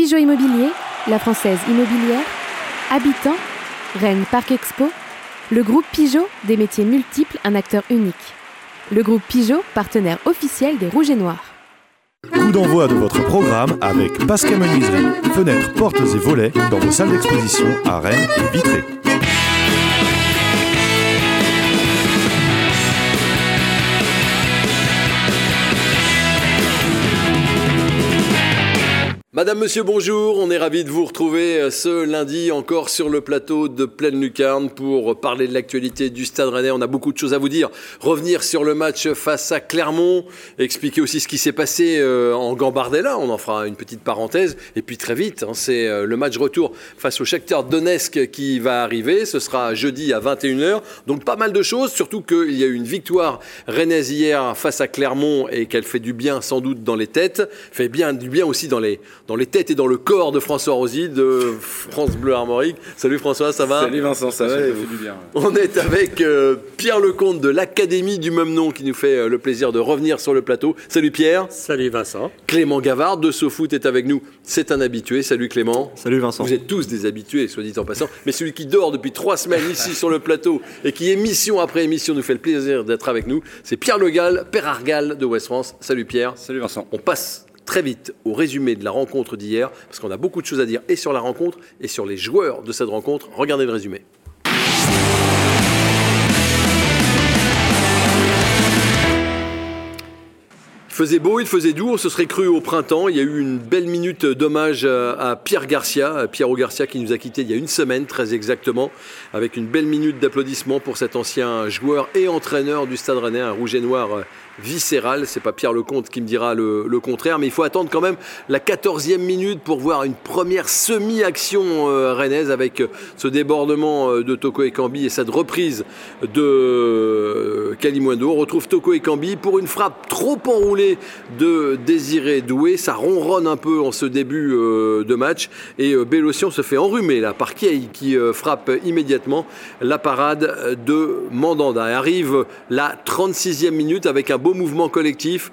Pigeot Immobilier, la française immobilière, Habitant, Rennes Parc Expo, le groupe Pigeot, des métiers multiples, un acteur unique. Le groupe Pigeot, partenaire officiel des Rouges et Noirs. Coup d'envoi de votre programme avec Pascal Menuiserie. Fenêtres, portes et volets dans vos salles d'exposition à Rennes et Vitré. Madame, Monsieur, bonjour. On est ravis de vous retrouver euh, ce lundi encore sur le plateau de Pleine Lucarne pour parler de l'actualité du Stade Rennais. On a beaucoup de choses à vous dire. Revenir sur le match face à Clermont, expliquer aussi ce qui s'est passé euh, en Gambardella. On en fera une petite parenthèse. Et puis très vite, hein, c'est euh, le match retour face au Shakhtar Donetsk qui va arriver. Ce sera jeudi à 21h. Donc pas mal de choses, surtout qu'il y a eu une victoire rennaise hier face à Clermont et qu'elle fait du bien sans doute dans les têtes. Fait bien du bien aussi dans les dans les têtes et dans le corps de François Rosy de France Bleu Armorique. Salut François, ça va Salut Vincent, ça, va bien. On est avec euh, Pierre Lecomte de l'Académie du même nom qui nous fait euh, le plaisir de revenir sur le plateau. Salut Pierre. Salut Vincent. Clément Gavard de SoFoot est avec nous. C'est un habitué. Salut Clément. Salut Vincent. Vous êtes tous des habitués, soit dit en passant. Mais celui qui dort depuis trois semaines ici sur le plateau et qui émission après émission nous fait le plaisir d'être avec nous, c'est Pierre Legal, Père Argal de West France. Salut Pierre. Salut Vincent. On passe très vite au résumé de la rencontre d'hier, parce qu'on a beaucoup de choses à dire et sur la rencontre et sur les joueurs de cette rencontre. Regardez le résumé. Il faisait beau, il faisait doux, on se serait cru au printemps. Il y a eu une belle minute d'hommage à Pierre Garcia, Pierre Garcia qui nous a quittés il y a une semaine très exactement, avec une belle minute d'applaudissements pour cet ancien joueur et entraîneur du Stade Rennais, un rouge et noir viscérale. C'est pas Pierre Lecomte qui me dira le, contraire, mais il faut attendre quand même la 14e minute pour voir une première semi-action euh, rennaise avec ce débordement euh, de Toko Ekambi et cette reprise de euh, Kalimundo. On retrouve Toko Ekambi pour une frappe trop enroulée de Désiré Doué. Ça ronronne un peu en ce début de match et Bélocian se fait enrhumer là par Kiei qui frappe immédiatement la parade de Mandanda. Arrive la 36e minute avec un beau mouvement collectif.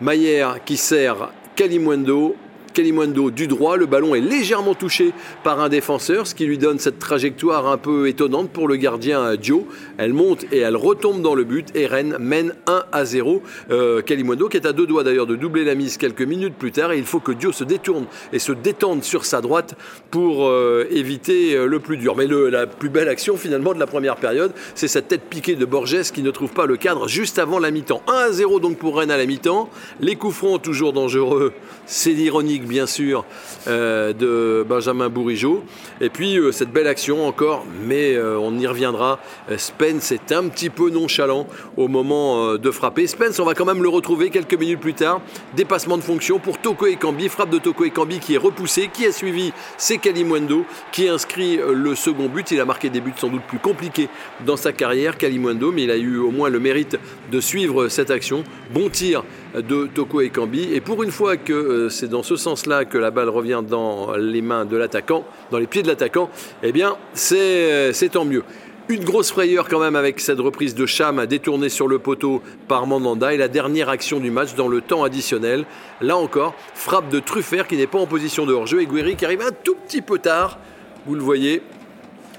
Maillère qui sert Kalimundo Kalimundo du droit. Le ballon est légèrement touché par un défenseur, ce qui lui donne cette trajectoire un peu étonnante pour le gardien Dio. Elle monte et elle retombe dans le but et Rennes mène 1 à 0. Euh, qui est à deux doigts d'ailleurs de doubler la mise quelques minutes plus tard. Et il faut que Dio se détourne et se détende sur sa droite pour euh, éviter euh, le plus dur. Mais la plus belle action finalement de la première période, c'est cette tête piquée de Borges qui ne trouve pas le cadre juste avant la mi-temps. 1 à 0 donc pour Rennes à la mi-temps. Les coups francs toujours dangereux. C'est ironique bien sûr, euh, de Benjamin Bourigeau. Et puis euh, cette belle action encore, mais euh, on y reviendra. Spence est un petit peu nonchalant au moment de frapper. Spence, on va quand même le retrouver quelques minutes plus tard. Dépassement de fonction pour Toko Ekambi, frappe de Toko Ekambi qui est repoussé, qui a suivi, c'est Kalimwendo qui inscrit le second but. Il a marqué des buts sans doute plus compliqués dans sa carrière, Kalimwendo, mais il a eu au moins le mérite de suivre cette action. Bon tir de Toko Ekambi. Et pour une fois que c'est dans ce sens-là que la balle revient dans les mains de l'attaquant, dans les pieds de l'attaquant, eh bien, c'est tant mieux. Une grosse frayeur quand même avec cette reprise de Cham détournée sur le poteau par Mandanda et la dernière action du match dans le temps additionnel. Là encore, frappe de Truffert qui n'est pas en position de hors-jeu et Guéry qui arrive un tout petit peu tard, vous le voyez,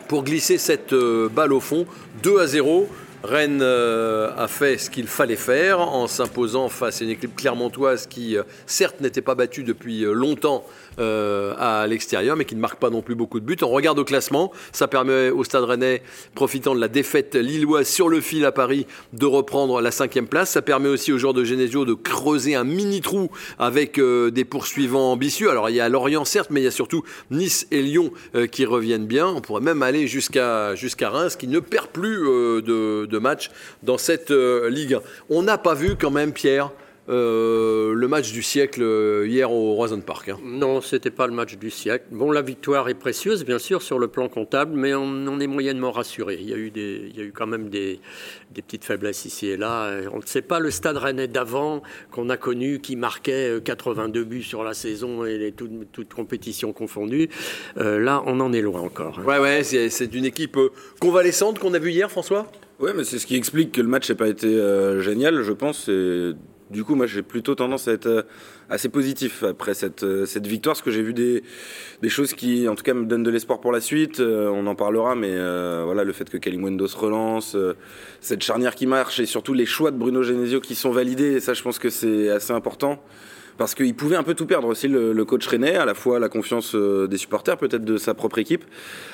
pour glisser cette euh, balle au fond. 2 à 0. Rennes euh, a fait ce qu'il fallait faire en s'imposant face à une équipe clermontoise qui, euh, certes, n'était pas battue depuis euh, longtemps euh, à l'extérieur, mais qui ne marque pas non plus beaucoup de buts. On regarde au classement, ça permet au Stade Rennais, profitant de la défaite lilloise sur le fil à Paris, de reprendre la cinquième place. Ça permet aussi aux joueurs de Genesio de creuser un mini trou avec euh, des poursuivants ambitieux. Alors il y a Lorient certes, mais il y a surtout Nice et Lyon euh, qui reviennent bien. On pourrait même aller jusqu'à Reims, qui ne perd plus de, de matchs dans cette Ligue 1. On n'a pas vu quand même, Pierre, euh, le match du siècle euh, hier au Roison Park. Hein. Non, c'était pas le match du siècle. Bon, la victoire est précieuse, bien sûr, sur le plan comptable, mais on, est moyennement rassuré. Il y a eu, des, il y a eu quand même des, des, petites faiblesses ici et là. On ne sait pas le stade rennais d'avant qu'on a connu qui marquait 82 euh, buts sur la saison et les, toutes, toutes compétitions confondues. là, on en est loin encore. Hein. Ouais, ouais, c'est une équipe convalescente qu'on a vue hier, François? Oui, mais c'est ce qui explique que le match n'ait pas été génial, je pense. C'est du coup, moi, j'ai plutôt tendance à être euh, assez positif après cette, euh, cette victoire, parce que j'ai vu des, choses qui, en tout cas, me donnent de l'espoir pour la suite. Euh, on en parlera, mais voilà, le fait que Kalimwendo relance, cette charnière qui marche, et surtout les choix de Bruno Genesio qui sont validés, et ça, je pense que c'est assez important parce qu'il pouvait un peu tout perdre aussi le, coach René, à la fois la confiance euh, des supporters, peut-être de sa propre équipe,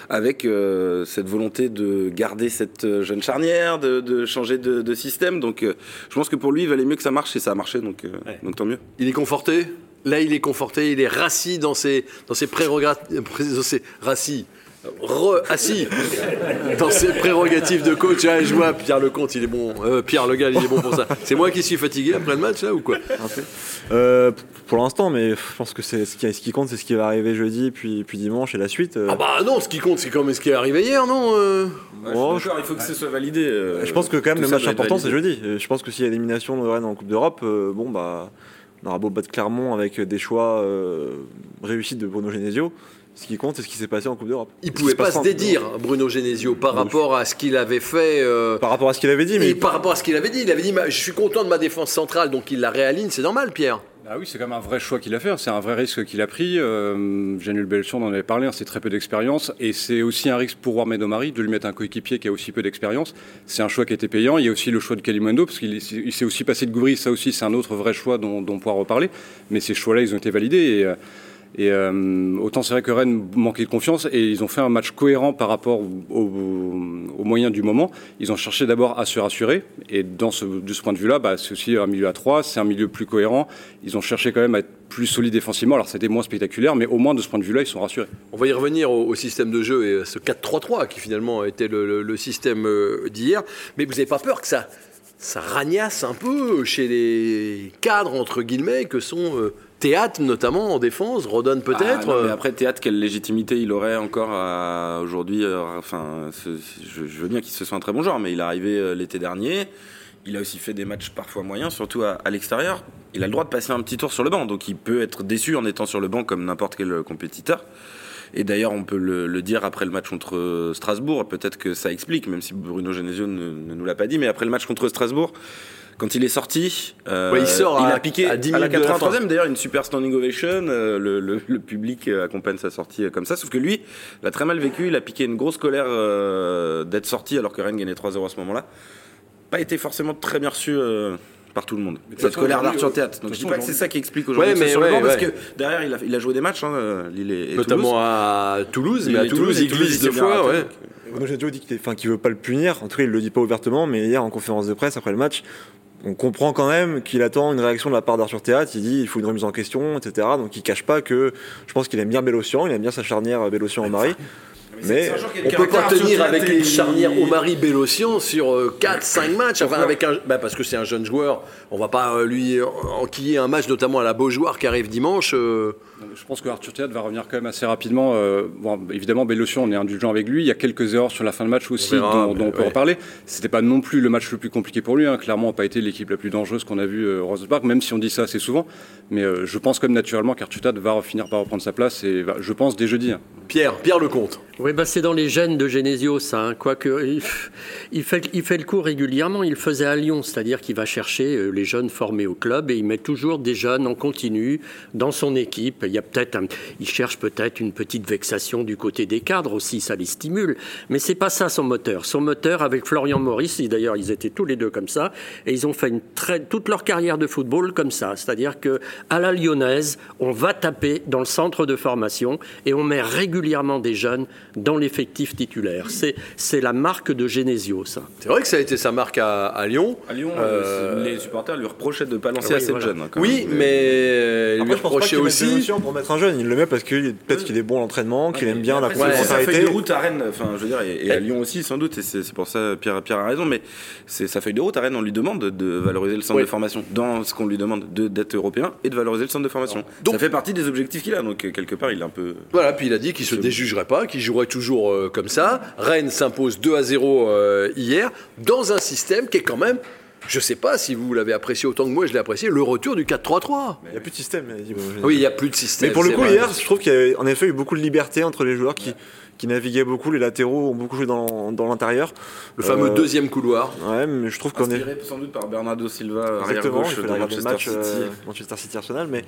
avec euh, cette volonté de garder cette euh, jeune charnière, de, changer de, système. Donc je pense que pour lui, il valait mieux que ça marche et ça a marché, donc, donc tant mieux. Il est conforté? Là, il est conforté, il est rassis dans ses, dans ses prérogatives. Rassis assis dans ses prérogatives de coach. Ah, je vois Pierre Lecomte, il est bon. Euh, Pierre Le Gall, il est bon pour ça. C'est moi qui suis fatigué après le match, là, ou quoi? Euh, Pour l'instant, mais je pense que c'est ce qui, ce qui compte, c'est ce qui va arriver jeudi, puis, puis dimanche et la suite. Euh. Ah bah non, ce qui compte, c'est quand même ce qui est arrivé hier, non il faut que ce soit validé. je pense que quand même le match important, c'est jeudi. Je pense que s'il y a l'élimination de Rennes en Coupe d'Europe, bon bah. On aura beau battre Clermont avec des choix réussis de Bruno Genesio. Ce qui compte, c'est ce qui s'est passé en Coupe d'Europe. Il ne pouvait pas se dédire, Bruno Genesio, par rapport à ce qu'il avait fait. Euh, par rapport à ce qu'il avait dit, mais. par rapport à ce qu'il avait dit. Il avait dit Je suis content de ma défense centrale, donc il la réaligne, c'est normal, Pierre. Ah oui, c'est quand même un vrai choix qu'il a fait, c'est un vrai risque qu'il a pris. Euh, Janul Belchon en avait parlé, hein, c'est très peu d'expérience, et c'est aussi un risque pour Warmed Omari de lui mettre un coéquipier qui a aussi peu d'expérience. C'est un choix qui a été payant. Il y a aussi le choix de Kalimando, parce qu'il s'est aussi passé de Gouvry, ça aussi c'est un autre vrai choix dont, dont on pourra reparler. Mais ces choix-là, ils ont été validés. Et, euh, et euh, autant c'est vrai que Rennes manquait de confiance et ils ont fait un match cohérent par rapport aux moyens du moment. Ils ont cherché d'abord à se rassurer et de ce point de vue-là, bah, c'est aussi un milieu à 3, c'est un milieu plus cohérent. Ils ont cherché quand même à être plus solide défensivement. Alors c'était moins spectaculaire, mais au moins de ce point de vue-là, ils sont rassurés. On va y revenir au, système de jeu et à ce 4-3-3 qui finalement était le, système euh, d'hier. Mais vous n'avez pas peur que ça, ça ragnasse un peu chez les cadres, entre guillemets, que sont... Euh, Théâtre, notamment en défense, redonne ah, peut-être. mais après, Théâtre, quelle légitimité il aurait encore aujourd'hui euh, Enfin, je, veux bien qu'il se soit un très bon joueur, mais il est arrivé euh, l'été dernier. Il a aussi fait des matchs parfois moyens, surtout à, l'extérieur. Il a le droit de passer un petit tour sur le banc, donc il peut être déçu en étant sur le banc comme n'importe quel compétiteur. Et d'ailleurs, on peut le, dire après le match contre Strasbourg. Peut-être que ça explique, même si Bruno Genesio ne, ne nous l'a pas dit. Mais après le match contre Strasbourg, quand il est sorti, euh, il, sort il a piqué à, 10 à la 83e d'ailleurs une super standing ovation. Euh, le, le, le, public accompagne sa sortie comme ça. Sauf que lui, l'a très mal vécu. Il a piqué une grosse colère euh, d'être sorti alors que Rennes gagnait 3-0 à ce moment-là. Pas été forcément très bien reçu par tout le monde. Cette colère d'Arthur Théâtre. Donc je dis pas que c'est ça qui explique aujourd'hui ouais, mais sur le banc, parce que derrière il a, il a, joué des matchs, hein, Lille et, notamment à Toulouse, mais à Toulouse, il glisse deux fois. Ouais. Moi j'ai dit qu'il ne veut pas le punir. En tout cas, il le dit pas ouvertement, mais hier en conférence de presse après le match, on comprend quand même qu'il attend une réaction de la part d'Arthur Théâtre. Il dit il faut une remise en question, etc. Donc il cache pas que je pense qu'il aime bien Bélocian, il aime bien sa charnière Bélocian Marie. Mais on peut pas tenir avec une charnière Omari Bélocian sur 4-5 euh, matchs. Enfin, avec un, bah parce que c'est un jeune joueur. On va pas euh, lui enquiller un match, notamment à la Beaujoire qui arrive dimanche. Euh, je pense que Arthur Théâtre va revenir quand même assez rapidement. Euh, bon, évidemment, Bélocian, on est indulgent avec lui. Il y a quelques erreurs sur la fin de match aussi dont, on peut en parler. C'était pas non plus le match le plus compliqué pour lui. Hein. Clairement, n'a pas été l'équipe la plus dangereuse qu'on a vue euh, Rose Park, même si on dit ça assez souvent. Mais euh, je pense comme naturellement qu'Arthur Théâtre va finir par reprendre sa place et je pense dès jeudi. Hein. Pierre, Pierre Lecomte. Oui, bah c'est dans les gènes de Genesio, ça. Hein. Quoique, il, fait, il fait le coup régulièrement. Il le faisait à Lyon, c'est-à-dire qu'il va chercher les jeunes formés au club et il met toujours des jeunes en continu dans son équipe. Il y a peut-être, il cherche peut-être une petite vexation du côté des cadres aussi, ça les stimule. Mais c'est pas ça son moteur. Son moteur avec Florian Maurice, d'ailleurs ils étaient tous les deux comme ça, et ils ont fait une très, toute leur carrière de football comme ça. C'est-à-dire que à la lyonnaise, on va taper dans le centre de formation et on met régulièrement des jeunes dans l'effectif titulaire. C'est la marque de Genesio, ça. C'est vrai que ça a été sa marque à, Lyon. À Lyon, euh, les supporters lui reprochaient de ne pas lancer assez de jeunes. Hein, oui, mais il lui reprochait aussi. Pour mettre un jeune, il le met parce que peut-être qu'il est bon à l'entraînement, qu'il aime bien la complémentarité. Ça fait de route à Rennes, enfin, je veux dire, et, à Lyon aussi, sans doute, et c'est pour ça Pierre, Pierre a raison, mais c'est sa feuille de route à Rennes, on lui demande de valoriser le centre de formation dans ce qu'on lui demande d'être européen et de valoriser le centre de formation. Donc, ça fait partie des objectifs qu'il a, donc quelque part, il est un peu. Voilà, puis il a dit qu'il se déjugerait pas, qu'il jouerait toujours euh, comme ça. Rennes s'impose 2 à 0 euh, hier, dans un système qui est quand même je ne sais pas si vous l'avez apprécié autant que moi je l'ai apprécié, le retour du 4-3-3. Il n'y a plus de système. oui, il n'y a plus de système. Mais pour le coup, hier, je trouve qu'il y a en effet eu beaucoup de liberté entre les joueurs qui, qui naviguait beaucoup. Les latéraux ont beaucoup joué dans, dans l'intérieur. Le fameux Euh, deuxième couloir. Ouais, mais je trouve qu'on est. Inspiré sans doute par Bernardo Silva, arrière Exactement, gauche il de fallait regarder le Manchester match City. euh, Manchester City Arsenal, mais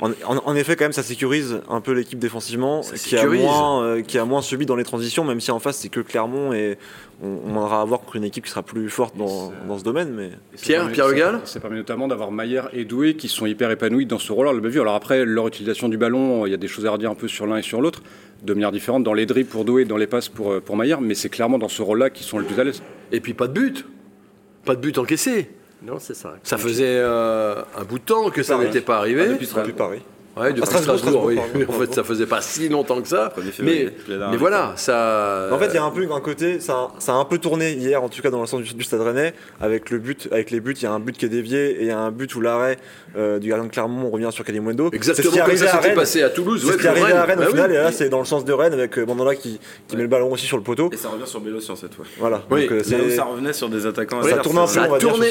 en, en- en effet, quand même, ça sécurise un peu l'équipe défensivement, Ça qui a, sécurise. moins, euh, qui a moins subi dans les transitions, même si en face c'est que Clermont et on, on aura à voir contre une équipe qui sera plus forte dans, dans ce domaine. Mais ça Pierre, Pierre ça- Legal Ça permet notamment d'avoir Maillard et Doué qui sont hyper épanouis dans ce rôle-là. On l'a bien vu. Alors après, leur utilisation du ballon, il y a des choses à redire un peu sur l'un et sur l'autre, de manière différente dans les dribbles pour Doué, dans les passes pour, euh, pour Maillard, mais c'est clairement dans ce rôle-là qu'ils sont le plus à l'aise. Et puis pas de but. Pas de but encaissé. Non, c'est ça. Ça faisait euh, un bout de temps que ça n'était pas arrivé. depuis Paris. Ouais, depuis Ah, Strasbourg, Strasbourg, oui. Pardon. En fait, ça faisait pas si longtemps que ça. 1er février, Mais, mais voilà, ça. En fait, il y a un peu un côté, ça, a- ça a un peu tourné hier, en tout cas dans le sens du, du Stade Rennais, avec le but, avec les buts. Il y a un but qui est dévié et il y a un but où l'arrêt euh, du gardien de Clermont on revient sur Kalimundo. Exactement comme ça s'était passé à Toulouse. C'est ouais, ce qui est arrivé à Rennes. Rennes Bah au final, oui. et là c'est dans le sens de Rennes avec euh, Mandanda qui, qui met le ballon aussi sur le poteau. Et ça revient sur Bélocian cette fois. Voilà. Oui. Donc, euh, Là où c'est- ça revenait sur des attaquants. ça tourne un peu, Ça on a va dire, tourné,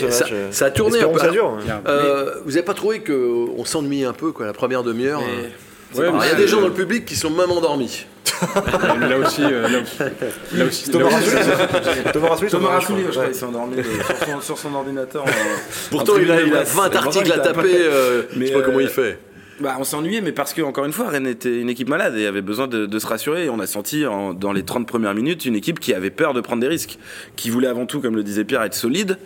ça, a tourné un peu. que ça dure. Vous n'avez pas trouvé qu'on s'ennuie un peu quoi, la première demi-heure Mais- euh Ouais, mais Il y a des gens dans le public qui sont même endormis. Mais là aussi, euh, là aussi, là aussi- Thomas Rassouli, Thomas Rassouli, ouais. il s'est endormi euh, sur son, sur son ordinateur. en- Pourtant, il a, il a de presse. 20 C'est articles à taper. tape- euh, je sais Mais, pas comment euh, il fait. Bah, on ennuyé, mais parce que encore une fois, Rennes était une équipe malade et avait besoin de, de se rassurer. Et on a senti en- dans les 30 premières minutes une équipe qui avait peur de prendre des risques, qui voulait avant tout, comme le disait Pierre, être solide.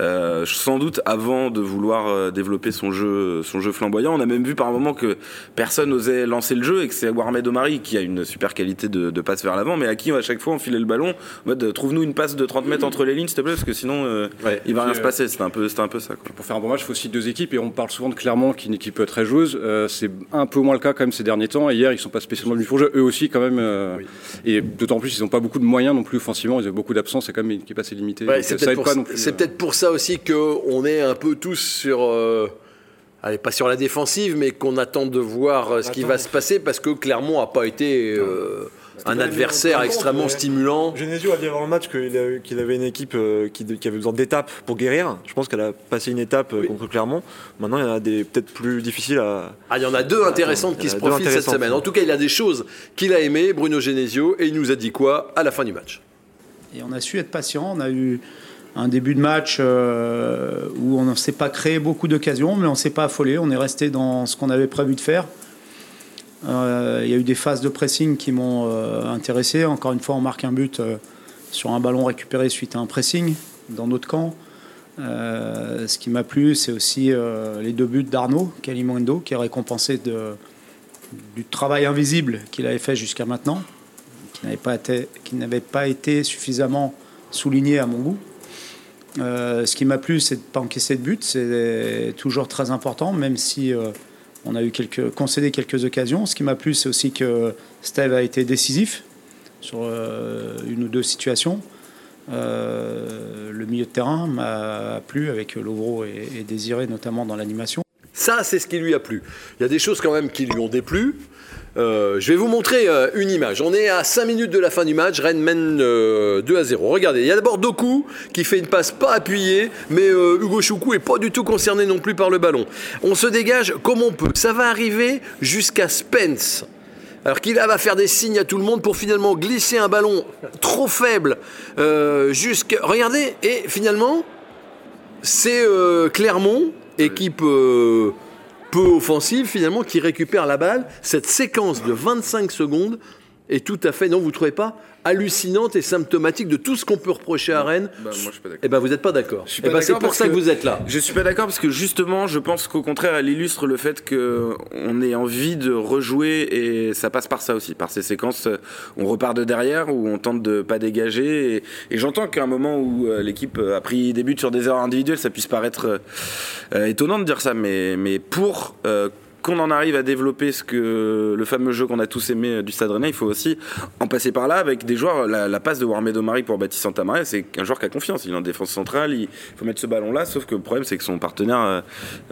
Euh, sans doute avant de vouloir euh, développer son jeu, son jeu flamboyant. On a même vu par un moment que personne n'osait lancer le jeu et que c'est Warmed Omari qui a une super qualité de, de passe vers l'avant, mais à qui à chaque fois on filait le ballon. En mode, euh, trouve-nous une passe de 30 mètres entre les lignes, s'il te plaît, parce que sinon euh, Ouais. il va rien se euh, passer. C'était un peu, c'était un peu ça. Quoi. Pour faire un bon match, il faut aussi deux équipes et on parle souvent de Clermont qui est une équipe très joueuse. Euh, c'est un peu moins le cas quand même ces derniers temps. Et hier, ils sont pas spécialement venus pour jeu. Eux aussi quand même. euh, Et d'autant plus, ils n'ont pas beaucoup de moyens non plus offensivement. Ils ont beaucoup d'absence. C'est quand même une équipe assez limitée. Ouais, c'est peut-être pour, euh. peut-être pour ça aussi qu'on est un peu tous sur. euh, allez, pas sur la défensive, mais qu'on attend de voir ce qui va se passer parce que Clermont n'a pas été euh, un adversaire extrêmement stimulant. Genesio a dit avant le match qu'il avait une équipe euh, qui, qui avait besoin d'étapes pour guérir. Je pense qu'elle a passé une étape euh, Oui. contre Clermont. Maintenant, il y en a des peut-être plus difficiles à. Ah, il y en a deux intéressantes qui se profilent cette semaine. En tout cas, il a des choses qu'il a aimées, Bruno Genesio, et il nous a dit quoi à la fin du match Et on a su être patient. On a eu un début de match euh, où on ne s'est pas créé beaucoup d'occasions, mais on ne s'est pas affolé. On est resté dans ce qu'on avait prévu de faire. Euh, Il y a eu des phases de pressing qui m'ont euh, intéressé. Encore une fois, on marque un but euh, sur un ballon récupéré suite à un pressing dans notre camp. Ce qui m'a plu, c'est aussi les deux buts d'Arnaud Kalimundo, qui est récompensé du travail invisible qu'il avait fait jusqu'à maintenant, qui n'avait pas été, qui n'avait pas été suffisamment souligné à mon goût. Ce qui m'a plu, c'est de ne pas encaisser de but. C'est toujours très important, même si on a eu quelques, concédé quelques occasions. Ce qui m'a plu, c'est aussi que Steve a été décisif sur euh, une ou deux situations. Euh, le milieu de terrain m'a plu avec Lovro et, et Désiré, notamment dans l'animation. Ça, c'est ce qui lui a plu. Il y a des choses quand même qui lui ont déplu. Euh, je vais vous montrer euh, une image. On est à 5 minutes de la fin du match. Rennes mène euh, 2 à 0. Regardez, il y a d'abord Doku qui fait une passe pas appuyée, mais euh, Hugo Choukou est pas du tout concerné non plus par le ballon. On se dégage comme on peut. Ça va arriver jusqu'à Spence. Alors qu'il va faire des signes à tout le monde pour finalement glisser un ballon trop faible euh, jusqu'à... Regardez, et finalement, c'est euh, Clermont, équipe euh, peu offensive finalement, qui récupère la balle. Cette séquence de 25 secondes est tout à fait, non, vous ne trouvez pas hallucinante et symptomatique de tout ce qu'on peut reprocher à Rennes Bah, moi, je suis pas. Eh ben, vous n'êtes pas d'accord. Je suis Eh ben, c'est pour ça que que- vous êtes là. Je suis pas d'accord parce que justement, je pense qu'au contraire, elle illustre le fait que on ait envie de rejouer et ça passe par ça aussi, par ces séquences. euh, On repart de derrière où on tente de pas dégager et, et j'entends qu'à un moment où euh, l'équipe a pris des buts sur des erreurs individuelles, ça puisse paraître euh, euh, étonnant de dire ça, mais mais pour euh, qu'on en arrive à développer ce que le fameux jeu qu'on a tous aimé euh, du Stade Rennais, il faut aussi en passer par là avec des joueurs. La, la passe de Warmed Omari pour Baptiste Santamaria, c'est un joueur qui a confiance. Il est en défense centrale, il faut mettre ce ballon-là. Sauf que le problème, c'est que son partenaire euh,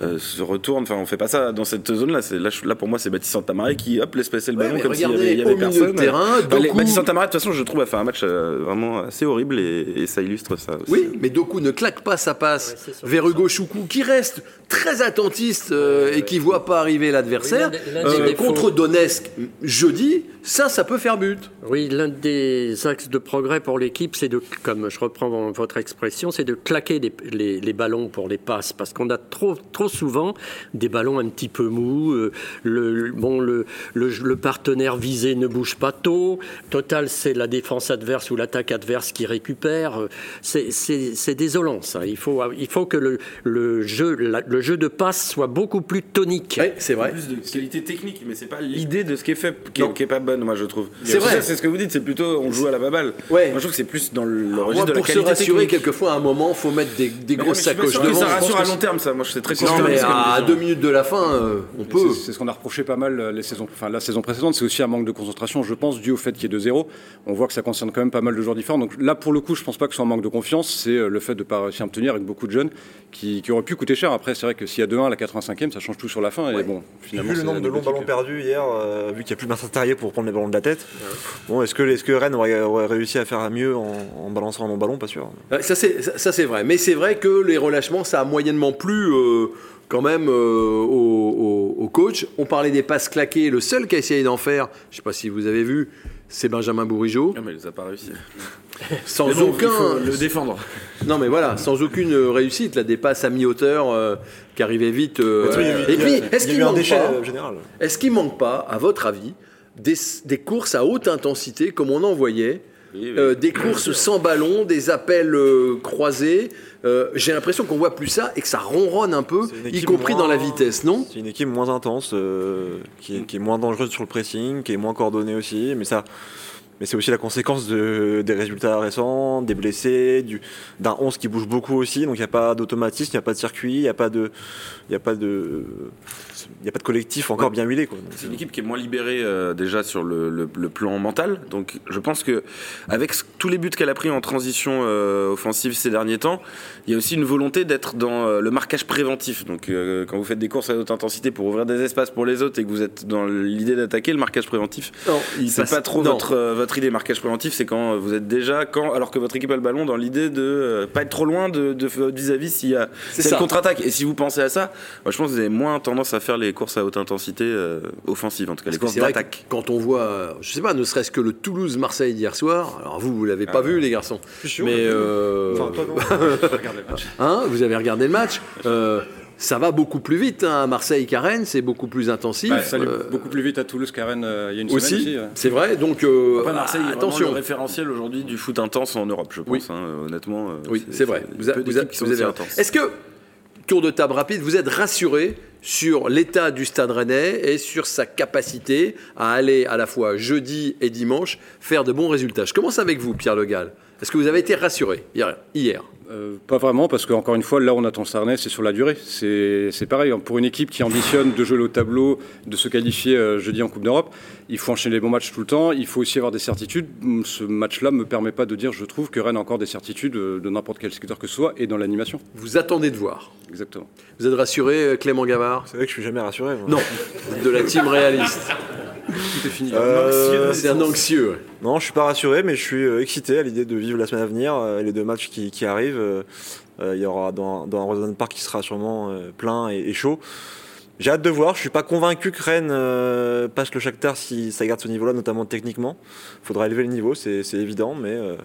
euh, se retourne. Enfin, on fait pas ça dans cette zone-là. Là, pour moi, c'est Baptiste Santamaria qui hop laisse passer le Ouais, ballon mais comme s'il y regardez, avait, il y avait personne. terrain, Enfin, les- Doku- Baptiste Santamaria, de toute façon, je trouve a fait un match euh, vraiment assez horrible et, et ça illustre ça aussi. Oui, mais Doku ne claque pas sa passe Ouais, vers Hugo Choukou, qui reste très attentiste euh, et qui voit pas arriver l'adversaire. Oui, Euh, contre Donetsk, jeudi, ça, ça peut faire but. Oui, l'un des axes de progrès pour l'équipe, c'est de, comme je reprends votre expression, c'est de claquer les, les- les ballons pour les passes, parce qu'on a trop, trop souvent des ballons un petit peu mous. euh, le, bon, le, le, le partenaire visé ne bouge pas tôt. Total, c'est la défense adverse ou l'attaque adverse qui récupère. Euh, C'est désolant, ça. Il faut, il faut que le, le jeu, la- le jeu de passe soit beaucoup plus tonique. Oui, c'est vrai. Plus de qualité technique, mais c'est pas l'idée de ce qui est fait qui est, Non. Bonne, moi je trouve. C'est vrai. C'est ce que vous dites, c'est plutôt on joue à la baballe. Ouais. Moi je trouve que c'est plus dans le, le Moi, registre de la pour se rassurer, quelquefois, à un moment, faut mettre des, des grosses sacoches devant. ça rassure à long terme, ça. Moi je suis très Non, mais à deux minutes de la fin, euh, on C'est- peut. C'est ce qu'on a reproché pas mal euh, les saisons, enfin, la saison précédente. C'est aussi un manque de concentration, je pense, dû au fait qu'il y ait 2-0. On voit que ça concerne quand même pas mal de joueurs différents. Donc là, pour le coup, je pense pas que ce soit un manque de confiance. C'est euh, le fait de ne pas réussir à me tenir avec beaucoup de jeunes qui, qui auraient pu coûter cher. Après, c'est vrai que s'il y a 2-1 à la 85e, ça change tout sur la fin. Et bon, finalement, Vu le c'est nombre de longs ballons perdus hier, euh, vu qu'il n'y a plus Martin Terrier pour prendre les ballons de la tête, bon, est-ce que, est que Rennes aurait, aurait réussi à faire mieux en, en balançant un long ballon? Pas sûr. Ouais, Ça, c'est, ça, ça, c'est vrai. Mais c'est vrai que les relâchements, ça a moyennement plu euh, quand même euh, au, au- au coach. On parlait des passes claquées. Le seul qui a essayé d'en faire, je ne sais pas si vous avez vu, c'est Benjamin Bourigeau. Non, mais il les a pas réussi. Sans bon, aucun. il faut le défendre. Non, mais voilà, sans aucune réussite. Là, des passes à mi-hauteur euh, qui arrivaient vite. euh, Et puis, est-ce qu'il manque déchet pas euh, général Est-ce qu'il manque pas, à votre avis, des, des courses à haute intensité comme on en voyait Oui, oui. euh, des courses sans ballon, des appels euh, croisés. Euh, J'ai l'impression qu'on voit plus ça et que ça ronronne un peu, y compris dans la vitesse, non? C'est une équipe moins intense, qui, est, qui est moins dangereuse sur le pressing, qui est moins coordonnée aussi, mais ça. Mais c'est aussi la conséquence de, des résultats récents, des blessés, du- d'un 11 qui bouge beaucoup aussi, donc il n'y a pas d'automatisme, il n'y a pas de circuit, il n'y a pas de, il y a pas de, il a pas de collectif encore bien huilé C'est une équipe qui est moins libérée euh, déjà sur le, le- le plan mental. Donc je pense que avec ce- tous les buts qu'elle a pris en transition euh, offensive ces derniers temps, il y a aussi une volonté d'être dans euh, le marquage préventif. Donc euh, quand vous faites des courses à haute intensité pour ouvrir des espaces pour les autres et que vous êtes dans l'idée d'attaquer, le marquage préventif, Non, il c'est passe- pas trop non. votre, euh, votre idée marquage préventif, c'est quand vous êtes déjà quand alors que votre équipe a le ballon dans l'idée de euh, pas être trop loin de, de votre vis-à-vis s'il y a une contre-attaque. Et si vous pensez à ça, moi, je pense que vous avez moins tendance à faire les courses à haute intensité euh, offensives, en tout cas Parce les courses d'attaque. que quand on voit, euh, je sais pas, ne serait-ce que le Toulouse-Marseille d'hier soir, alors vous, vous l'avez pas vu, les garçons, mais euh, Enfin, toi, non. hein, vous avez regardé le match, euh, ça va beaucoup plus vite hein, à Marseille qu'à Rennes, c'est beaucoup plus intensif. Bah, ça allait euh, beaucoup plus vite à Toulouse qu'à Rennes euh, il y a une semaine aussi, aussi. ouais. c'est vrai. Donc euh, Après, Marseille est attention. le référentiel aujourd'hui du foot intense en Europe, je pense. Oui. hein, honnêtement. euh, Oui, c'est vrai. Vous, a- vous a- d'équipes qui sont vous avez aussi raison. intenses. Est-ce que, tour de table rapide, vous êtes rassuré sur l'état du Stade Rennais et sur sa capacité à aller à la fois jeudi et dimanche faire de bons résultats? Je commence avec vous, Pierre Le Gall. Est-ce que vous avez été rassuré hier, hier? Euh, pas vraiment, parce qu'encore une fois, là, on attend Sarnay, c'est sur la durée. C'est c'est pareil, hein. pour une équipe qui ambitionne de jouer au tableau, de se qualifier euh, jeudi en Coupe d'Europe, il faut enchaîner les bons matchs tout le temps, il faut aussi avoir des certitudes. Hum, Ce match-là ne me permet pas de dire, je trouve, que Rennes a encore des certitudes euh, de n'importe quel secteur que ce soit, et dans l'animation. Vous attendez de voir. Exactement. Vous êtes rassuré, Clément Gavard? C'est vrai que je suis jamais rassuré. moi. Non, de la team réaliste. Tout est fini. Euh, C'est un anxieux. Non, je suis pas rassuré, mais je suis excité à l'idée de vivre la semaine à venir, et les deux matchs qui, qui arrivent. Euh, euh, Il y aura dans, dans un Rosen Park qui sera sûrement euh, plein et, et chaud. J'ai hâte de voir. Je suis pas convaincu que Rennes euh, passe le Shakhtar si ça garde ce niveau-là, notamment techniquement. Il faudra élever le niveau, c'est c'est évident, mais euh,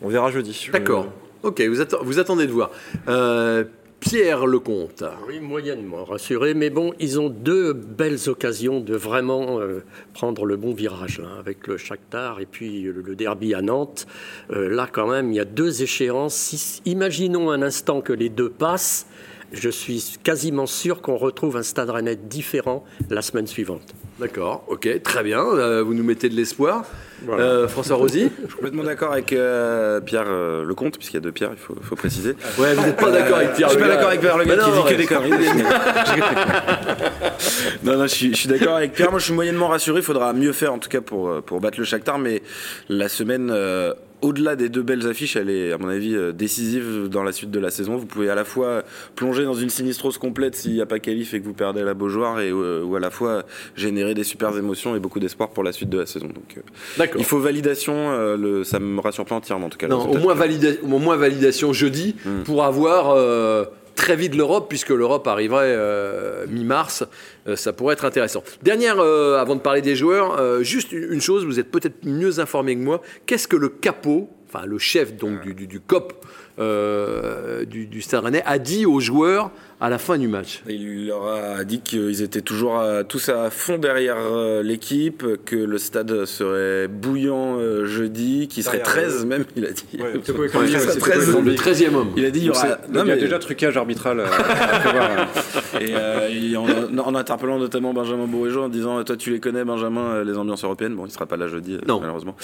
on verra jeudi. D'accord. Ok, vous, atte- vous attendez de voir. Euh, Pierre Lecomte. Oui, moyennement rassuré, mais bon, ils ont deux belles occasions de vraiment euh, prendre le bon virage, avec le Shakhtar et puis le, derby à Nantes. Euh, là, quand même, il y a deux échéances. Imaginons un instant que les deux passent. Je suis quasiment sûr qu'on retrouve un stade rennais différent la semaine suivante. D'accord, ok, très bien. Euh, vous nous mettez de l'espoir. Euh, François Rosy Je suis complètement d'accord avec euh, Pierre euh, Lecomte, puisqu'il y a deux Pierre, il faut, faut préciser. Ouais, vous n'êtes pas d'accord avec Pierre Je suis pas d'accord avec Pierre Le Gall Mais qui non, dit que des conneries. non, non, je suis, suis d'accord avec Pierre. Moi, je suis moyennement rassuré. Il faudra mieux faire, en tout cas, pour, pour battre le Shakhtar. Mais la semaine, euh, au-delà des deux belles affiches, elle est, à mon avis, euh, décisive dans la suite de la saison. Vous pouvez à la fois plonger dans une sinistrose complète s'il n'y a pas qualif et que vous perdez la Beaujoire, et, euh, ou à la fois générer des super émotions et beaucoup d'espoir pour la suite de la saison. Donc, euh, il faut validation. euh, le, ça me rassure pas entièrement, en tout cas. Non, au moins, valida- au moins validation jeudi Hmm. pour avoir euh, très vite l'Europe, puisque l'Europe arriverait euh, mi-mars. Euh, ça pourrait être intéressant. Dernière, euh, avant de parler des joueurs, juste une chose, vous êtes peut-être mieux informé que moi. Qu'est-ce que le capot, enfin le chef donc du, du, du COP du, du Stade Rennais, a dit aux joueurs à la fin du match Il leur a dit qu'ils étaient toujours à- tous à fond derrière euh, l'équipe, que le stade serait bouillant euh, jeudi, qu'il serait Derrière 13 eux. même, il a dit. Ouais, il ouais, serait c'est 13. Toko Le Ekambi. 13e homme. Il a dit il y aura. c'est- Non, il y a mais- déjà trucage arbitral à, à prévoir. Et euh, il- en, en interpellant notamment Benjamin Bourigeau en disant Toi, tu les connais, Benjamin, euh, les ambiances européennes. Bon, il sera pas là jeudi, euh, Non. malheureusement.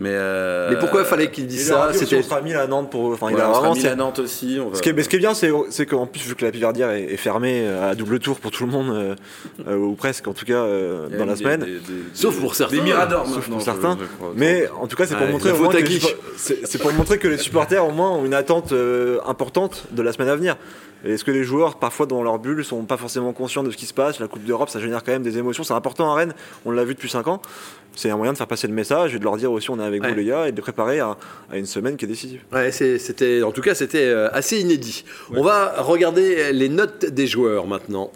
Mais, euh, Mais pourquoi fallait qu'il Il dise ça C'était on sera mis à Nantes pour. Enfin, il a vraiment. à Nantes aussi. On va... Ce qui est, mais ce qui est bien, c'est qu'en plus, vu que la Est, est fermée euh, à double tour pour tout le monde, euh, euh, ou presque en tout cas euh, dans la des- semaine. des- des- Sauf pour certains. Des miradors, Sauf pour certains. je crois. Mais en tout cas, c'est pour Ouais, montrer au moins que les c'est c'est pour montrer que les supporters au moins ont une attente euh, importante de la semaine à venir. Est-ce que les joueurs, parfois dans leur bulle, sont pas forcément conscients de ce qui se passe? La Coupe d'Europe, ça génère quand même des émotions. C'est important à Rennes. On l'a vu depuis 5 ans. C'est un moyen de faire passer le message et de leur dire aussi on est avec Ouais. vous les gars et de les préparer à, à une semaine qui est décisive. Ouais, c'était, en tout cas, c'était euh, assez inédit. On va regarder les notes des joueurs maintenant.